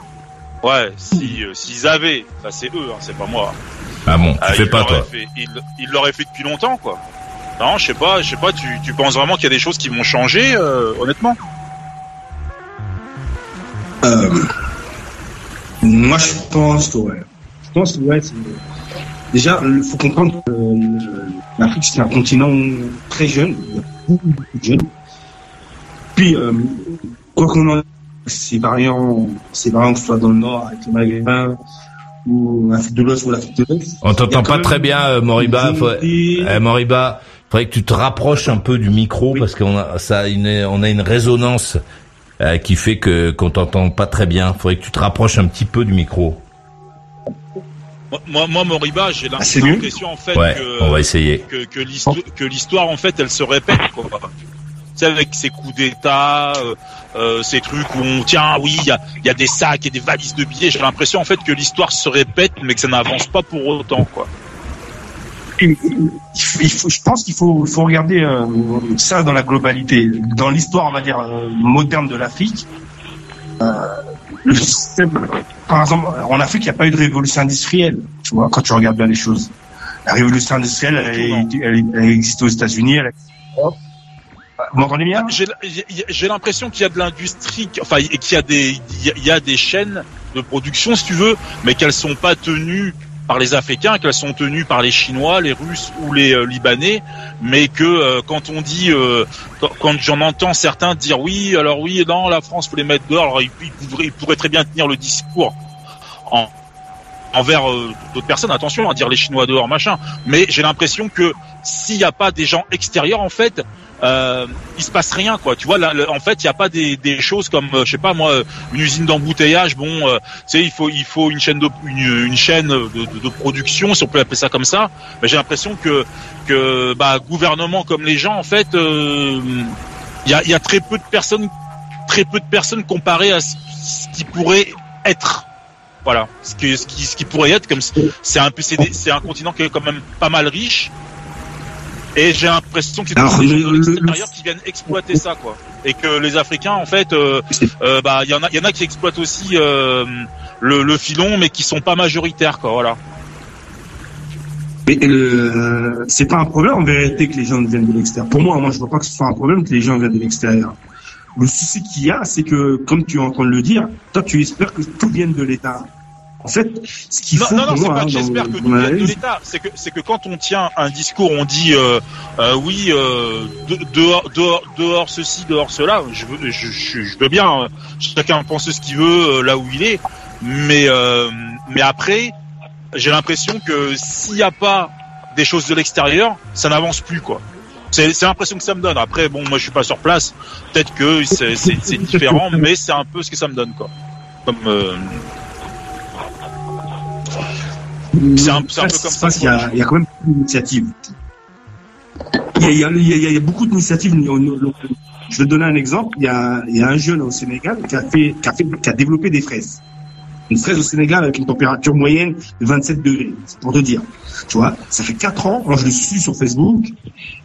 Ouais, si euh, s'ils avaient, ça c'est eux, hein, c'est pas moi. Ah bon, tu Ah, fais ils pas l'auraient toi. fait- ils ils l'auraient fait depuis longtemps, quoi. Non, je sais pas, je sais pas. Tu, tu penses vraiment qu'il y a des choses qui vont changer, euh, honnêtement? Euh, Moi, je pense que ouais. Je pense que ouais. Déjà, il faut comprendre que euh, l'Afrique c'est un continent très jeune, il y a beaucoup de jeunes. Puis, euh, quoi qu'on en c'est variant, c'est variant que ce soit dans le Nord avec le Maghrébin ou l'Afrique de l'Ouest ou l'Afrique de l'Est. On t'entend pas très bien, euh, Moriba. Faut- Eh, Moriba, faudrait que tu te rapproches un peu du micro parce qu'on a ça a une on a une résonance euh, qui fait que qu'on t'entend pas très bien. Faudrait que tu te rapproches un petit peu du micro. Moi, moi, Moriba, j'ai Ah, c'est l'impression en fait Ouais, que, on va essayer. que, que l'histoire, que l'histoire en fait, elle se répète quoi. Tu sais, avec ces coups d'État, euh, euh, ces trucs où on tient, oui, il y a, il y a des sacs et des valises de billets. J'ai l'impression en fait que l'histoire se répète, mais que ça n'avance pas pour autant quoi. il faut- il faut- je pense qu'il faut, faut regarder euh, ça dans la globalité. Dans l'histoire, on va dire, euh, moderne de l'Afrique, euh, le système, par exemple, en Afrique, il n'y a pas eu de révolution industrielle, tu vois, quand tu regardes bien les choses. La révolution industrielle, elle, elle, elle existe aux États-Unis, elle existe en Europe. Vous m'entendez bien? J'ai l'impression qu'il y a de l'industrie, enfin, qu'il y a des, il y a des chaînes de production, si tu veux, mais qu'elles sont pas tenues par les Africains, qu'elles sont tenues par les Chinois, les Russes ou les euh, Libanais, mais que euh, quand on dit, euh, quand, j'en entends certains dire oui, alors oui, non, la France faut les mettre dehors, alors ils, pourraient, ils pourraient très bien tenir le discours en, envers euh, d'autres personnes, attention à dire les Chinois dehors, machin, mais j'ai l'impression que s'il n'y a pas des gens extérieurs, en fait, euh, il se passe rien quoi. Tu vois là, en fait il y a pas des, des choses comme euh, je sais pas moi une usine d'embouteillage bon euh, tu sais il faut il faut une chaîne de une, une chaîne de, de- de production si on peut appeler ça comme ça. Mais j'ai l'impression que que bah gouvernement comme les gens en fait euh, il y a il y a très peu de personnes très peu de personnes comparées à ce, qui pourrait être. Voilà. Ce qui ce qui ce qui pourrait être comme c'est un c'est un continent qui est quand même pas mal riche et j'ai l'impression que c'est des gens de l'extérieur qui viennent exploiter ça, quoi. Et que les Africains, en fait, euh, euh, bah, il y en a, il y en a qui exploitent aussi euh, le, le filon, mais qui sont pas majoritaires, quoi. Voilà. Mais le, c'est pas un problème en vérité que les gens viennent de l'extérieur. Pour moi, moi, je vois pas que ce soit un problème que les gens viennent de l'extérieur. Le souci qu'il y a, c'est que, comme tu es en train de le dire, toi, tu espères que tout vienne de l'État. En fait, ce qu'il Non, faut non, non, c'est pas hein, j'espère que vienne de l'État. C'est que, c'est que quand on tient un discours, on dit euh, euh, oui, euh, de- dehors, dehors, dehors ceci, dehors cela. Je veux, je, je, je veux bien. hein. Chacun pense ce qu'il veut euh, là où il est. Mais, euh, mais après, j'ai l'impression que s'il n'y a pas des choses de l'extérieur, ça n'avance plus, quoi. C'est, c'est l'impression que ça me donne. Après, bon, moi, je suis pas sur place. Peut-être que c'est, c'est, c'est différent, mais c'est un peu ce que ça me donne, quoi. Comme, euh, c'est un, peu comme ça. Il y, a, il y a quand même beaucoup d'initiatives. Il y a, il il y beaucoup d'initiatives. Je vais te donner un exemple. Il y a, il y a un jeune au Sénégal qui a, fait, qui, a fait, qui a développé des fraises. Une fraise au Sénégal avec une température moyenne de 27 degrés. C'est pour te dire. Tu vois, ça fait 4 ans. Moi, je le suis sur Facebook.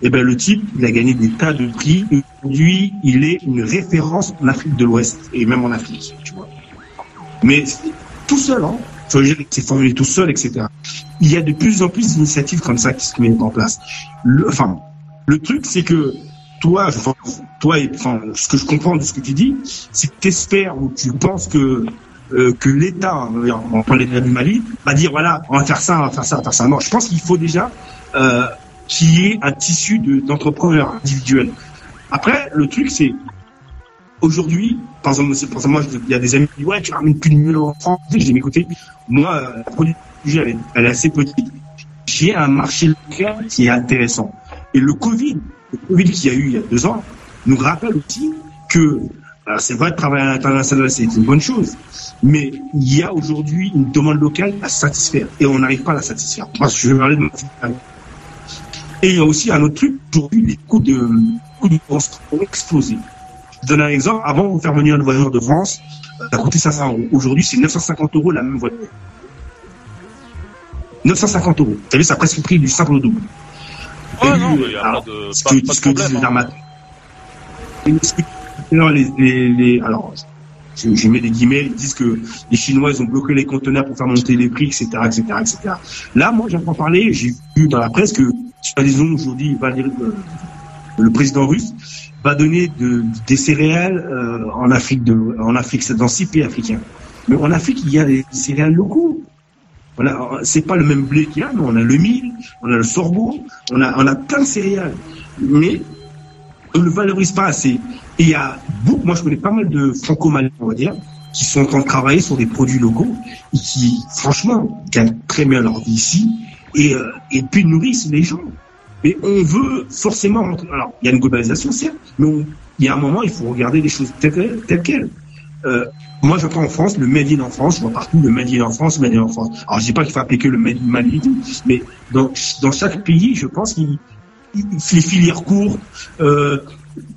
Et ben, le type, il a gagné des tas de prix. Aujourd'hui, il est une référence en Afrique de l'Ouest et même en Afrique. Tu vois. Mais tout seul, hein. Faut s'est tout seul, etc. Il y a de plus en plus d'initiatives comme ça qui se mettent en place. Le, enfin, le truc, c'est que toi, toi, enfin, ce que je comprends de ce que tu dis, c'est que tu espères ou tu penses que euh, que l'État, on prend l'État du Mali, va dire voilà, on va faire ça, on va faire ça, on va faire ça. Non, je pense qu'il faut déjà euh, qu'il y ait un tissu de- d'entrepreneurs individuels. Après, le truc, c'est aujourd'hui, par exemple, pour ça, moi, il y a des amis qui disent, ouais, tu ramènes plus de 1000 euros en France. Je dis, mais écoutez, moi, euh, la production elle, elle est assez petite. J'ai un marché local qui est intéressant. Et le Covid, le Covid qu'il y a eu il y a deux ans, nous rappelle aussi que, c'est vrai, de travailler à l'international, c'est une bonne chose. Mais il y a aujourd'hui une demande locale à satisfaire. Et on n'arrive pas à la satisfaire. Moi, je vais parler de et il y a aussi un autre truc, aujourd'hui, les coûts de, coûts de ont explosé. Je donne un exemple. Avant, vous faire venir une voiture de France, ça coûtait 500 euros. Aujourd'hui, c'est 950 euros la même voiture. 950 euros. Vous savez, ça a presque le prix du simple double. Oh Et, non, mais il y a alors, pas de, ce pas, que, pas ce de que disent les hein. armateurs. Les, les, les- alors, je, je mets des guillemets, ils disent que les Chinois, ils ont bloqué les conteneurs pour faire monter les prix, etc., etc., etc. Là, moi, j'entends parler, j'ai vu dans la presse que, soi-disant, aujourd'hui, Valéry- euh, le président russe va donner de, des céréales euh, en Afrique, de, en Afrique, dans six pays africains. Mais en Afrique, il y a des céréales locaux. A, c'est pas le même blé qu'il y a, mais on a le mil, on a le sorgho, on a, on a plein de céréales. Mais on ne le valorise pas assez. Et il y a beaucoup, moi je connais pas mal de franco-maliens, on va dire, qui sont en train de travailler sur des produits locaux et qui, franchement, gagnent très bien leur vie ici et, euh, et puis nourrissent les gens. Mais on veut forcément, alors il y a une globalisation certes, mais on- il y a un moment, il faut regarder les choses telles telles quelles. Euh, moi, j'entends en France le Made in en France, je vois partout le Made in en France, Made in en France. Alors, je dis pas qu'il faut appliquer le Made mais dans, dans chaque pays, je pense qu'il il- les filières courtes, euh,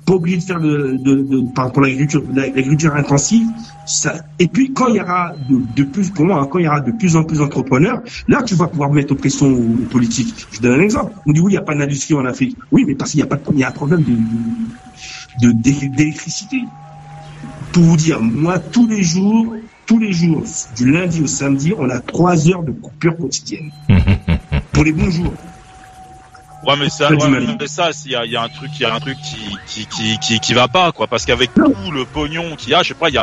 pas oublier de faire de, de, de- pour l'agriculture, l'agriculture intensive. Ça, et puis quand il y aura de, de plus, pour moi, hein, quand il y aura de plus en plus d'entrepreneurs, là tu vas pouvoir mettre pression aux, aux politiques. Je donne un exemple. On dit oui, il n'y a pas d'industrie en Afrique. Oui, mais parce qu'il y a pas, de- il y a un problème de, de, d'é- d'électricité. Pour vous dire, moi tous les jours, tous les jours, du lundi au samedi, on a trois heures de coupure quotidienne. pour les bons jours. Ouais, mais ça, ouais, mais ça, il y a, y a un truc, il y a un truc qui, qui, qui, qui, qui va pas, quoi, parce qu'avec tout le pognon qu'il y a, je sais pas, il y a,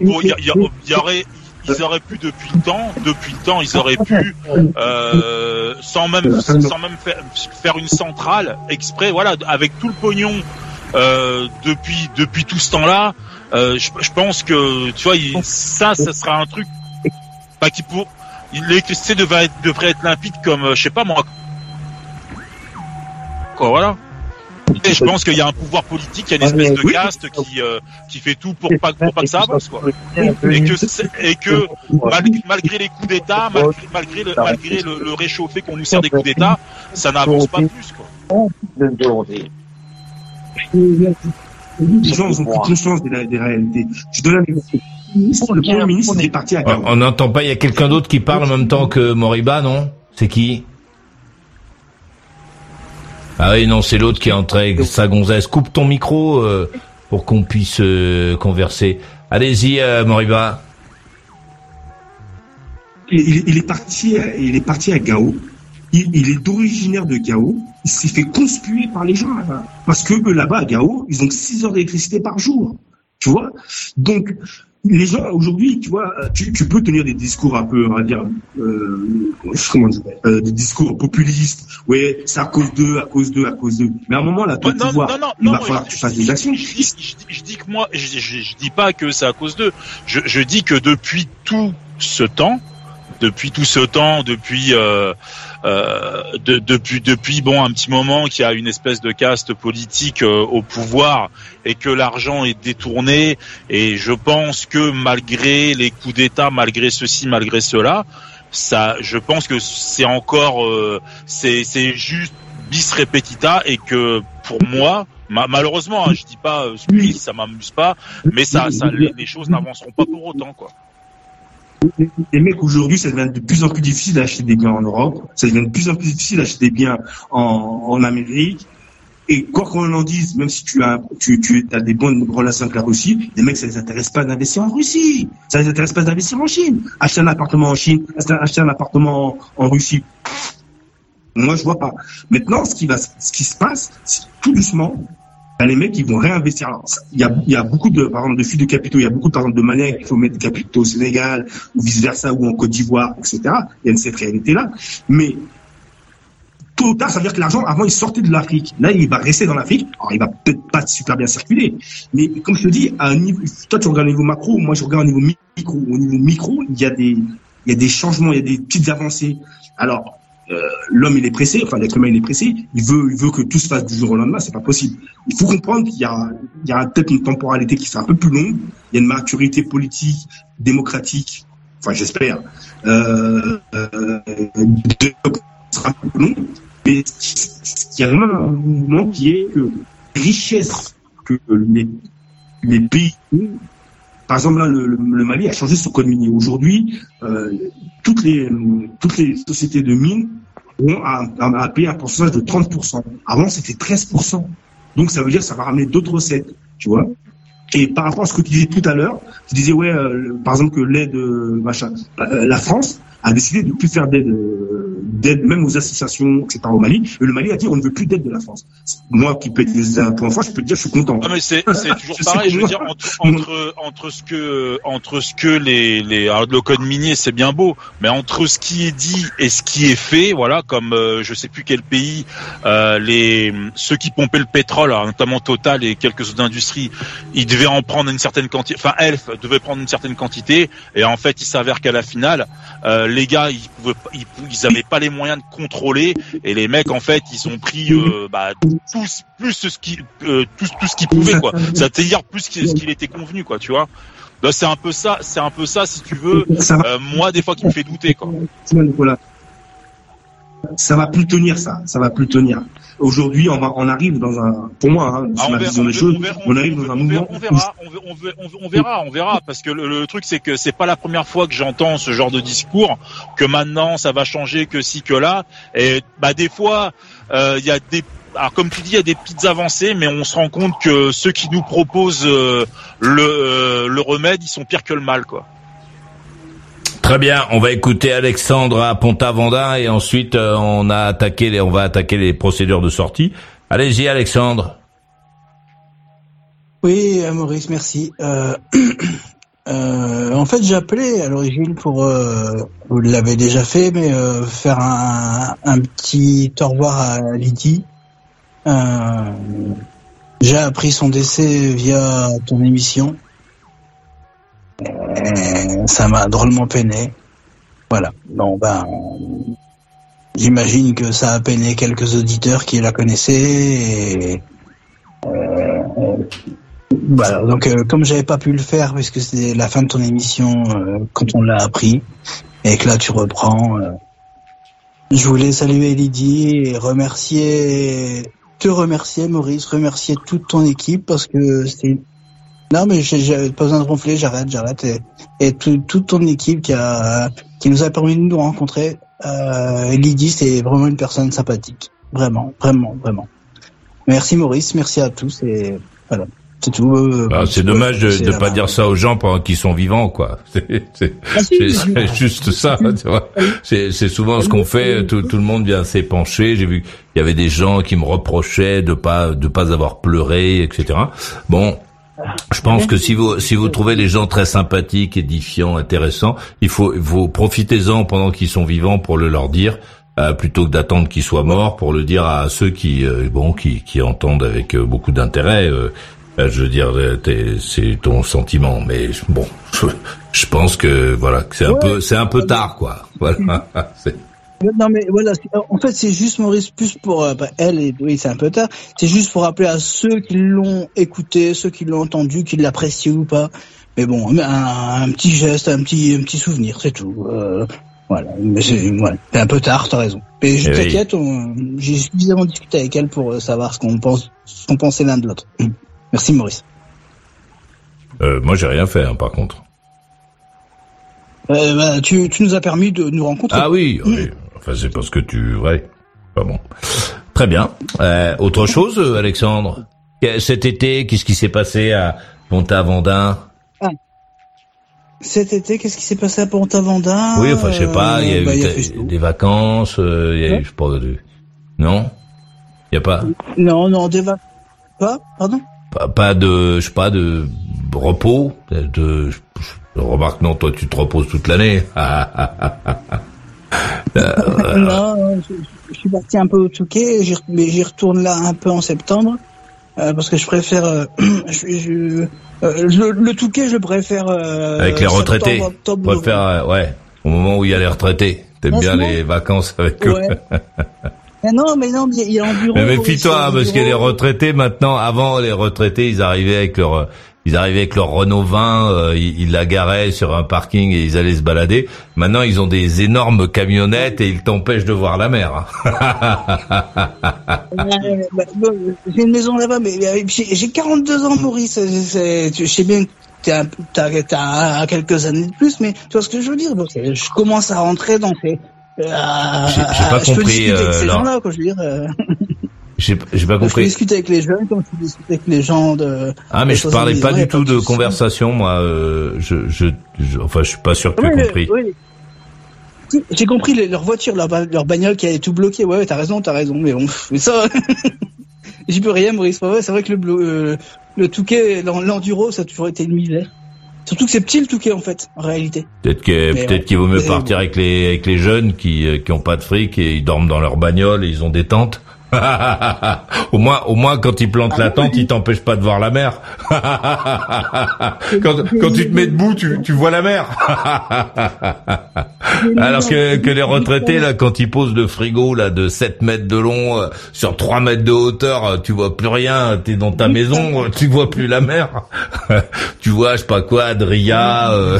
il y, a- y a- y aurait, ils auraient pu depuis le temps, depuis le temps, ils auraient pu, euh, sans même, sans même faire, faire une centrale exprès, voilà, avec tout le pognon euh, depuis, depuis tout ce temps-là, euh, je, je pense que, tu vois, il- ça, ça sera un truc, pas qui pour, l'électricité devrait être, devrait être limpide comme, euh, je sais pas moi, quoi, voilà. Et je pense qu'il y a un pouvoir politique, il y a une espèce de caste qui euh, qui fait tout pour pas pour pas que ça avance quoi. Et que et que malgré, malgré les coups d'État, malgré, malgré le malgré le, le réchauffé qu'on nous sert des coups d'État, ça n'avance pas plus quoi. Les gens ont plus conscience des, des réalités. Je donne un exemple. Le Premier ministre est parti à Gao. On n'entend pas, il y a quelqu'un d'autre qui parle en même temps que Moriba, non? C'est qui? Ah oui, non, c'est l'autre qui est entré avec sa gonzesse. Coupe ton micro euh, pour qu'on puisse euh, converser. Allez-y, euh, Moriba. Il, est parti, il est parti à Gao. Il, est d'originaire de Gao. Il s'est fait conspuer par les gens là-bas. Parce que là-bas, à Gao, ils ont 6 heures d'électricité par jour. Tu vois? Donc, les gens, aujourd'hui, tu vois, tu, tu peux tenir des discours un peu, on va dire, euh, comment dire, euh, des discours populistes. Ouais, c'est à cause d'eux, à cause d'eux, à cause d'eux. Mais à un moment, là, toi, tu non, vois, non, non, il va falloir que tu fasses des actions. Je dis, je je que moi, je, je, je dis pas que c'est à cause d'eux. Je, je dis que depuis tout ce temps, depuis tout ce temps, depuis euh, euh, de- depuis depuis bon un petit moment qu'il y a une espèce de caste politique euh, au pouvoir et que l'argent est détourné. Et je pense que malgré les coups d'État, malgré ceci, malgré cela, ça, je pense que c'est encore euh, c'est c'est juste bis repetita et que pour moi ma- malheureusement hein, je dis pas euh, ça m'amuse pas mais ça, ça les, les choses n'avanceront pas pour autant quoi Les mecs, aujourd'hui, ça devient de plus en plus difficile d'acheter des biens en Europe. Ça devient de plus en plus difficile d'acheter des biens en, Amérique. Et quoi qu'on en dise, même si tu as, des bonnes relations avec la Russie, les mecs, ça les intéresse pas d'investir en Russie. Ça les intéresse pas d'investir en Chine. Acheter un appartement en Chine, acheter, un appartement en, Russie. Moi, je vois pas. Maintenant, ce qui ce qui se passe, c'est tout doucement, les mecs, ils vont réinvestir. Il y a, y a beaucoup de, par exemple, de fuites de capitaux. Il y a beaucoup, par exemple, de manières qu'il faut mettre des capitaux au Sénégal, ou vice versa, ou en Côte d'Ivoire, etc. Il y a cette réalité-là. Mais, tôt ou tard, ça veut dire que l'argent, avant, il sortait de l'Afrique. Là, il va rester dans l'Afrique. Alors, il va peut-être pas super bien circuler. Mais, comme je te dis, à un niveau, toi, tu regardes au niveau macro, moi, je regarde au niveau micro. Au niveau micro, il y a des, il y a des changements, il y a des petites avancées. Alors, l'homme il est pressé, enfin l'être humain il est pressé, il veut, il veut que tout se fasse du jour au lendemain, c'est pas possible. Il faut comprendre qu'il y a, il y a peut-être une temporalité qui sera un peu plus longue, il y a une maturité politique, démocratique, enfin j'espère, euh, euh, de- sera un peu plus long, mais il y a vraiment un mouvement qui est que les richesses que les, les pays par exemple, là, le, le- le Mali a changé son code minier. Aujourd'hui, euh, toutes les toutes les sociétés de mines ont à, à- payer un pourcentage de 30%. Avant, c'était 13%. Donc, ça veut dire que ça va ramener d'autres recettes, tu vois. Et par rapport à ce que tu disais tout à l'heure, tu disais, ouais, euh, par exemple, que l'aide, euh, machin, euh, la France a décidé de plus faire d'aide, euh, d'aide, même aux associations, etc. au Mali. Et le Mali a dit on ne veut plus d'aide de la France. Moi qui paye des impôts en France, je peux te dire je suis content. Non mais c'est c'est toujours pareil. Je veux dire entre entre, entre ce que entre ce que les les alors, le code minier c'est bien beau, mais entre ce qui est dit et ce qui est fait, voilà, comme euh, je sais plus quel pays, euh, les ceux qui pompaient le pétrole, alors, notamment Total et quelques autres industries, ils devaient en prendre une certaine quantité. Enfin, Elf devait prendre une certaine quantité, et en fait, il s'avère qu'à la finale, euh, les gars, ils pouvaient, ils, ils avaient pas les moyens de contrôler, et les mecs, en fait, ils ont pris euh, bah, tous plus ce qui euh, tout, tout ce qu'ils pouvaient, quoi. C'est-à-dire plus ce qu'il était convenu, quoi, tu vois. Bah, c'est un peu ça, c'est un peu ça, si tu veux. Euh, moi, des fois, qui me fait douter, quoi. Ça va plus tenir, ça. Ça va plus tenir. Aujourd'hui, on, va, on arrive dans un, pour moi, hein, Ah, on ma verra, vision on des verra, choses, on verra, on arrive dans un mouvement. on verra, on, ver- on ver- on ver- on verra, on verra, parce que le, le truc c'est que c'est pas la première fois que j'entends ce genre de discours, que maintenant ça va changer, que si que là, et bah des fois euh, il y a des alors comme tu dis, il y a des petites avancées, mais on se rend compte que ceux qui nous proposent euh, le, euh, le remède, ils sont pires que le mal, quoi. Très bien, on va écouter Alexandre à Pont-Aventin et ensuite euh, on a attaqué les, on va attaquer les procédures de sortie. Allez-y Alexandre. Oui, euh, Maurice, merci. Euh, en fait, appelé à l'origine pour, vous l'avez déjà fait, mais faire un, un petit au revoir à Lydie. J'ai appris son décès via ton émission. Euh, ça m'a drôlement peiné. Voilà. Bon, ben, j'imagine que ça a peiné quelques auditeurs qui la connaissaient et euh, voilà, donc euh, comme j'avais pas pu le faire puisque c'était la fin de ton émission euh, quand on l'a appris et que là tu reprends, euh, je voulais saluer Lydie et remercier, te remercier Maurice, remercier toute ton équipe parce que c'était non mais j'ai j'ai pas besoin de ronfler, j'arrête, j'arrête et, et tout- toute ton équipe qui a qui nous a permis de nous rencontrer. Euh, Lydie c'est vraiment une personne sympathique, vraiment, vraiment, vraiment. Merci Maurice, merci à tous et voilà. C'est tout. euh, Ah, c'est dommage de ne pas dire ça aux gens pendant qu'ils sont vivants, quoi. C'est c'est- Ah, c'est- juste ça, tu vois. C'est c'est souvent ce qu'on fait. Tout, tout le monde vient s'épancher. J'ai vu qu'il y avait des gens qui me reprochaient de pas de pas avoir pleuré, etc. Bon. Je pense que si vous si vous trouvez les gens très sympathiques, édifiants, intéressants, il faut vous profitez-en pendant qu'ils sont vivants pour le leur dire euh, plutôt que d'attendre qu'ils soient morts pour le dire à ceux qui euh, bon qui qui entendent avec euh, beaucoup d'intérêt. euh, euh, je veux dire, euh, c'est ton sentiment, mais bon, je, je pense que voilà, c'est un peu, c'est un peu tard, quoi. Voilà. Non mais voilà, en fait c'est juste Maurice plus pour euh, bah, elle et oui c'est un peu tard. C'est juste pour rappeler à ceux qui l'ont écouté, ceux qui l'ont entendu, qui l'apprécient ou pas. Mais bon, un, un petit geste, un petit un petit souvenir, c'est tout. Euh, voilà, mais c'est voilà, c'est un peu tard, t'as raison. Mais je Eh oui. t'inquiète, on- j'ai suffisamment discuté avec elle pour euh, savoir ce qu'on pense, ce qu'on pensait l'un de l'autre. Merci Maurice. Euh, moi, j'ai rien fait, hein, par contre. Euh, bah, tu, tu nous as permis de nous rencontrer. Ah oui, oui. Enfin, c'est parce que tu, ouais, pas bon. Très bien. Euh, autre chose, euh, Alexandre? Cet été, qu'est-ce qui s'est passé à Pont-Vendin Cet été, qu'est-ce qui s'est passé à Pont-Aventin Oui, enfin, je sais pas. Il y a eu bah, il y a des- vacances. euh, il y a eu, je sais pas, de- non? Il y a pas? Non, non, des vacances. Pas Pardon? Pas, pas de, je sais pas, de repos, de, je, je- remarque non, toi tu te reposes toute l'année. Euh, Non, non, je, je suis parti un peu au Touquet, j'y mais j'y retourne là un peu en septembre, euh, parce que je préfère... euh, je, je- euh, le, le Touquet, je préfère... euh, Avec les retraités, octobre, préfère, euh, ouais, au moment où il y a les retraités. T'aimes bien les vacances avec eux. ouais. Mais non, mais non, il y a un bureau... Mais méfie-toi, ici, parce que les retraités maintenant, avant les retraités, ils arrivaient avec leur, ils arrivaient avec leur Renault 20, euh, ils, ils la garaient sur un parking et ils allaient se balader. Maintenant, ils ont des énormes camionnettes et ils t'empêchent de voir la mer. Ouais, bah, J'ai une maison là-bas, mais euh, j'ai j'ai 42 ans, Maurice. Je sais bien que t'as t'as quelques années de plus, mais tu vois ce que je veux dire? Je commence à rentrer dans ces... euh, J'ai- pas compris, euh, Laure. gens-là, quoi, je veux dire. J'ai pas je compris. discuter avec les jeunes comme je discute avec les gens de... Ah mais je parlais 70 pas du tout de conversation moi. euh, je, je, je- enfin je suis pas sûr que tu Oui, as mais- compris. oui. J'ai compris les- leur voiture, leur, leur bagnole qui avait tout bloqué. Ouais, ouais, t'as raison, t'as raison. Mais bon, mais ça, j'y peux rien, Maurice. Ouais, c'est vrai que le, euh, le Touquet, l'en- l'enduro, ça a toujours été une misère. Surtout que c'est petit le Touquet en fait, en réalité. Peut-être que peut-être qu'il vaut mieux partir avec les avec les jeunes qui euh, qui ont pas de fric et ils dorment dans leur bagnole et ils ont des tentes. au moins au moins quand ils plantent la tente, ils t'empêchent pas de voir la mer. quand quand tu te mets debout, tu tu vois la mer. Alors que que les retraités là quand ils posent le frigo là de 7 mètres de long euh, sur 3 mètres de hauteur, euh, tu vois plus rien, t'es dans ta maison, euh, tu vois plus la mer. tu vois je sais pas quoi, Adria euh,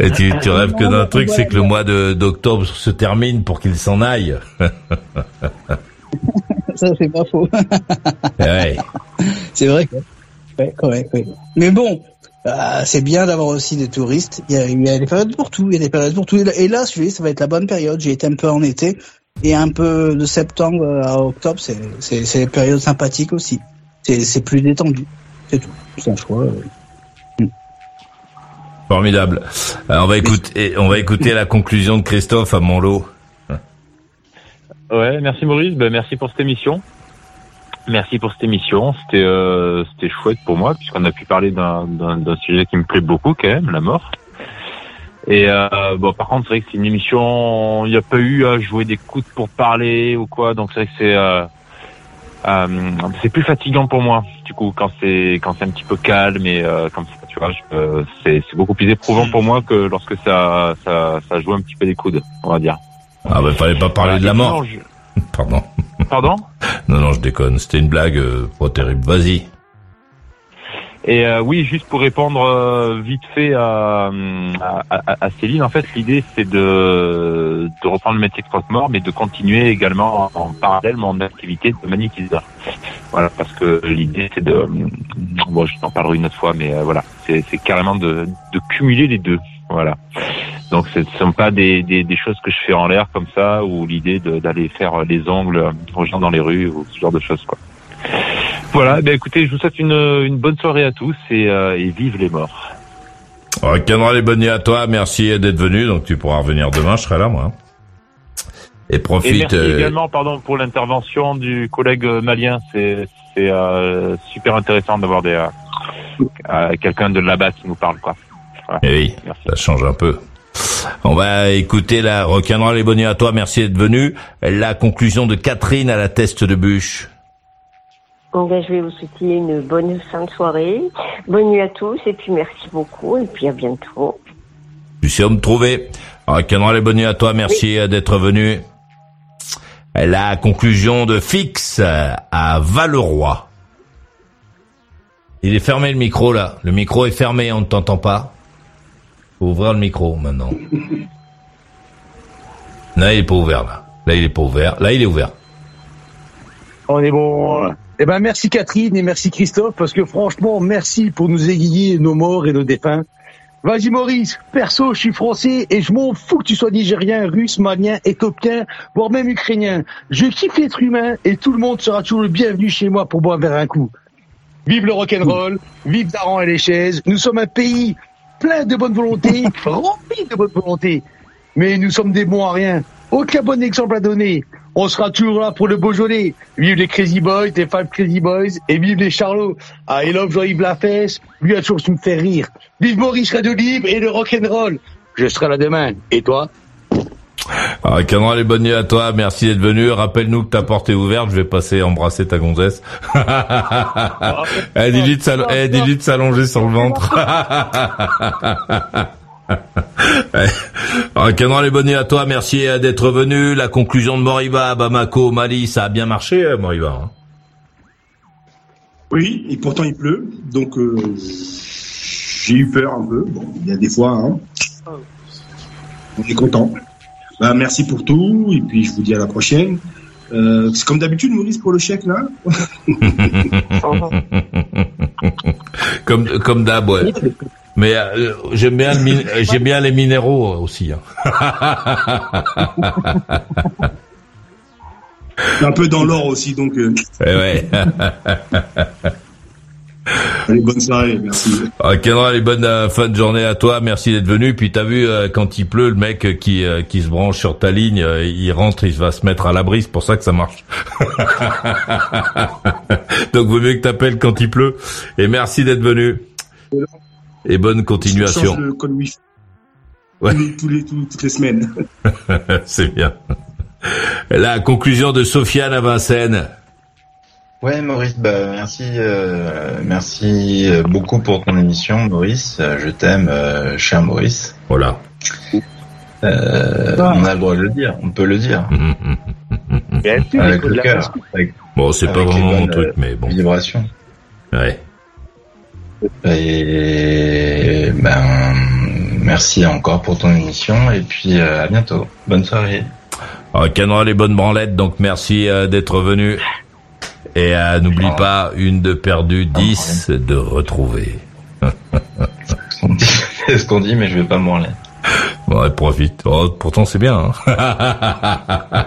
Et tu, tu rêves que d'un truc, c'est que le mois d'octobre se termine pour qu'il s'en aille. ça, c'est pas faux. ouais. C'est vrai que. Ouais, correct, ouais. Mais bon, euh, c'est bien d'avoir aussi des touristes. Il y, a, il y a des périodes pour tout. Il y a des périodes pour tout. Et là, celui ça va être la bonne période. J'ai été un peu en été et un peu de septembre à octobre, c'est des périodes sympathiques aussi. C'est c'est plus détendu. C'est tout. C'est un choix. euh. Formidable. Alors, on va écouter, on va écouter la conclusion de Christophe à Montlot. Ouais, merci Maurice, ben, merci pour cette émission. Merci pour cette émission, c'était euh, c'était chouette pour moi puisqu'on a pu parler d'un sujet qui me plaît beaucoup quand même, la mort. Et euh, bon, par contre, c'est vrai que c'est une émission, il n'y a pas eu à jouer des coudes pour parler ou quoi, donc c'est vrai que c'est euh, euh, c'est plus fatigant pour moi. Du coup, quand c'est quand c'est un petit peu calme et euh, comme ça, tu vois, je- euh, c'est beaucoup plus éprouvant pour moi que lorsque ça ça ça joue un petit peu des coudes, on va dire. Ah bah fallait pas parler de la mort. Pardon. Pardon? Non non, je déconne. C'était une blague euh, pas terrible. Vas-y. Et euh, oui, juste pour répondre euh, vite fait à, à, à- Céline, en fait, l'idée c'est de, de reprendre le métier de croque-mort, mais de continuer également en, parallèle mon activité de magnétiseur. Voilà, parce que l'idée c'est de, bon, je t'en parlerai une autre fois, mais euh, voilà, c'est carrément de, de cumuler les deux. Voilà. Donc ce ne sont pas des, des, des choses que je fais en l'air comme ça, ou l'idée d'aller faire les ongles aux gens dans les rues, ou ce genre de choses. Quoi. Voilà, ben écoutez, je vous souhaite une, une bonne soirée à tous et, euh, et vive les morts. Rock'n'roll et bonne nuit à toi. Merci d'être venu. Donc tu pourras revenir demain. Je serai là moi. Et Et profite. merci euh, également, pardon, pour l'intervention du collègue euh, malien. C'est euh, super intéressant d'avoir des quelqu'un de là-bas qui nous parle, quoi. Voilà. Eh oui, ça change un peu. On va écouter la rock'n'roll et bonne nuit à toi. Merci d'être venu. La conclusion de Catherine à la teste de bûche. Donc, ben, je vais vous souhaiter une bonne fin de soirée. Bonne nuit à tous et puis merci beaucoup et puis à bientôt. Tu sais où me trouver. Rock'n'roll et bonne nuit à toi. Merci euh, d'être venu. La conclusion de Fix euh, à Valeroy. Il est fermé le micro là. Le micro est fermé, on ne t'entend pas. Faut ouvrir le micro maintenant. Là, il est pas ouvert là. Là, il est pas ouvert. Là, il est ouvert. On est bon. Eh ben, merci Catherine et merci Christophe, parce que franchement, merci pour nous aiguiller nos morts et nos défunts. Vas-y Maurice, perso, je suis français et je m'en fous que tu sois nigérien, russe, malien, éthiopien, voire même ukrainien. Je kiffe l'être humain et tout le monde sera toujours le bienvenu chez moi pour boire vers un coup. Vive le rock'n'roll, vive Daran et les chaises. Nous sommes un pays plein de bonne volonté, rempli de bonne volonté. Mais nous sommes des bons à rien. Aucun bon exemple à donner. On sera toujours là pour le Beaujolais. Vive les Crazy Boys, les Five Crazy Boys, et vive les Charlots. Ah, I love Jean-Yves Lafesse, lui a toujours su me faire rire. Vive Maurice Radio Libre et le rock'n'roll. Je serai là demain. Et toi? Rock'n'roll et bonne nuit à toi. Merci d'être venu. Rappelle-nous que ta porte est ouverte. Je vais passer embrasser ta gonzesse. Eh, dis-lui de s'allonger sur le ventre. Rock'n'roll et bonne nuit à toi. Merci euh, d'être venu. La conclusion de Moriba à Bamako, au Mali, ça a bien marché, euh, Moriba. hein Oui, et pourtant il pleut, donc euh, j'ai eu peur un peu. Bon, il y a des fois, hein. on est content. Bah, merci pour tout, et puis je vous dis à la prochaine. Euh, c'est comme d'habitude, Maurice, pour le chèque, là comme comme d'hab, ouais. Mais euh, j'aime bien le euh, j'aime bien les minéraux euh, aussi. hein. Un peu dans l'or aussi, donc... euh, Eh ouais. Allez, bonne soirée, merci. Kenra, les bonnes euh, fin de journée à toi. Merci d'être venu. Puis t'as vu euh, quand il pleut, le mec qui euh, qui se branche sur ta ligne, il rentre, il va se mettre à l'abri. C'est pour ça que ça marche. Donc vaut mieux que t'appelles quand il pleut. Et merci d'être venu. Et bonne Je continuation. change le code wifi Ouais. tous les- tous les, tous- toutes les semaines. C'est bien. La conclusion de Sofiane à Vincennes. Ouais, Maurice, bah merci, euh, merci euh, beaucoup pour ton émission, Maurice. Euh, Je t'aime, euh, cher Maurice. Voilà. Euh, on a le droit de le dire, on peut le dire. Bien sûr, il Avec le cœur, avec, Bon, c'est pas vraiment mon truc, mais bon. vibrations. Ouais. Et ben, merci encore pour ton émission et puis euh, à bientôt. Bonne soirée. Ah, Kenra, les bonnes branlettes, donc merci euh, d'être venu. Et euh, n'oublie pas, une de perdue, dix de retrouvée. C'est ce qu'on dit, mais je vais pas m'en aller. Ouais, profite. Oh, pourtant, c'est bien. Hein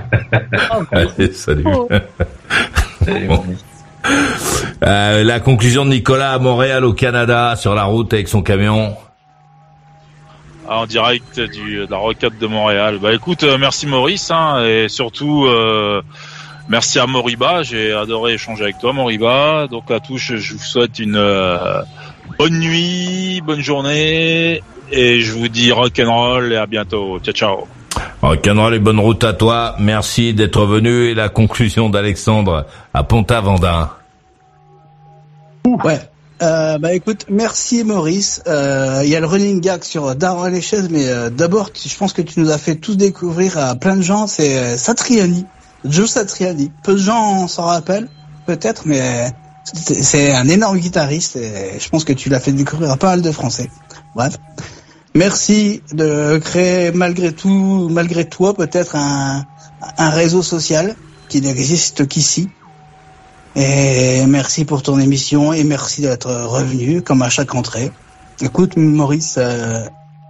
Allez, salut. Bon. Euh, la conclusion de Nicolas à Montréal, au Canada, sur la route avec son camion. en direct du, de la rocade de Montréal. Bah écoute, euh, merci Maurice, hein, et surtout euh, merci à Moriba. J'ai adoré échanger avec toi, Moriba. Donc à tous, je, vous souhaite une bonne nuit, bonne journée, et je vous dis rock'n'roll et à bientôt. Ciao ciao. Canora, les bonnes routes à toi. Merci d'être venu. Et la conclusion d'Alexandre à Ponta-Vendin. Ouais. Euh, bah écoute, merci Maurice. Euh, Il y a le running gag sur Darwin les chaises, mais euh, d'abord, je pense que tu nous as fait tous découvrir à plein de gens. C'est Satriani, Joe Satriani. Peu de gens s'en rappellent, peut-être, mais c'est un énorme guitariste et je pense que tu l'as fait découvrir à pas mal de Français. Bref. Merci de créer malgré tout, malgré toi, peut-être un, réseau social qui n'existe qu'ici. Et merci pour ton émission et merci d'être revenu comme à chaque entrée. Écoute, Maurice, euh,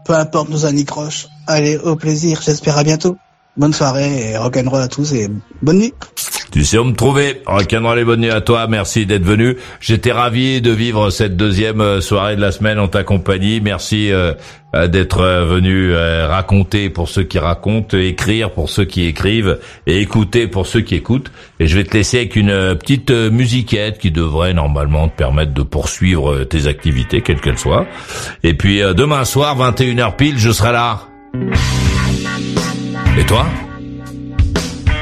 peu importe nos anicroches, allez, au plaisir, j'espère à bientôt. Bonne soirée et rock'n'roll à tous et bonne nuit. Tu sais où me trouver. Rock'n'roll les bonnes nuits à toi. Merci d'être venu. J'étais ravi de vivre cette deuxième euh, soirée de la semaine en ta compagnie. Merci euh, euh, d'être euh, venu euh, raconter pour ceux qui racontent, écrire pour ceux qui écrivent et écouter pour ceux qui écoutent. Et je vais te laisser avec une petite musiquette qui devrait normalement te permettre de poursuivre tes activités, quelles qu'elles soient. Et puis euh, demain soir, 21h pile, je serai là. Et toi?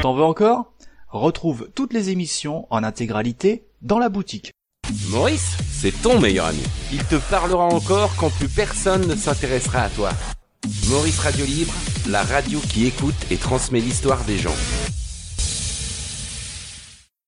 T'en veux encore? Retrouve toutes les émissions en intégralité dans la boutique. Maurice, c'est ton meilleur ami. Il te parlera encore quand plus personne ne s'intéressera à toi. Maurice Radio Libre, la radio qui écoute et transmet l'histoire des gens.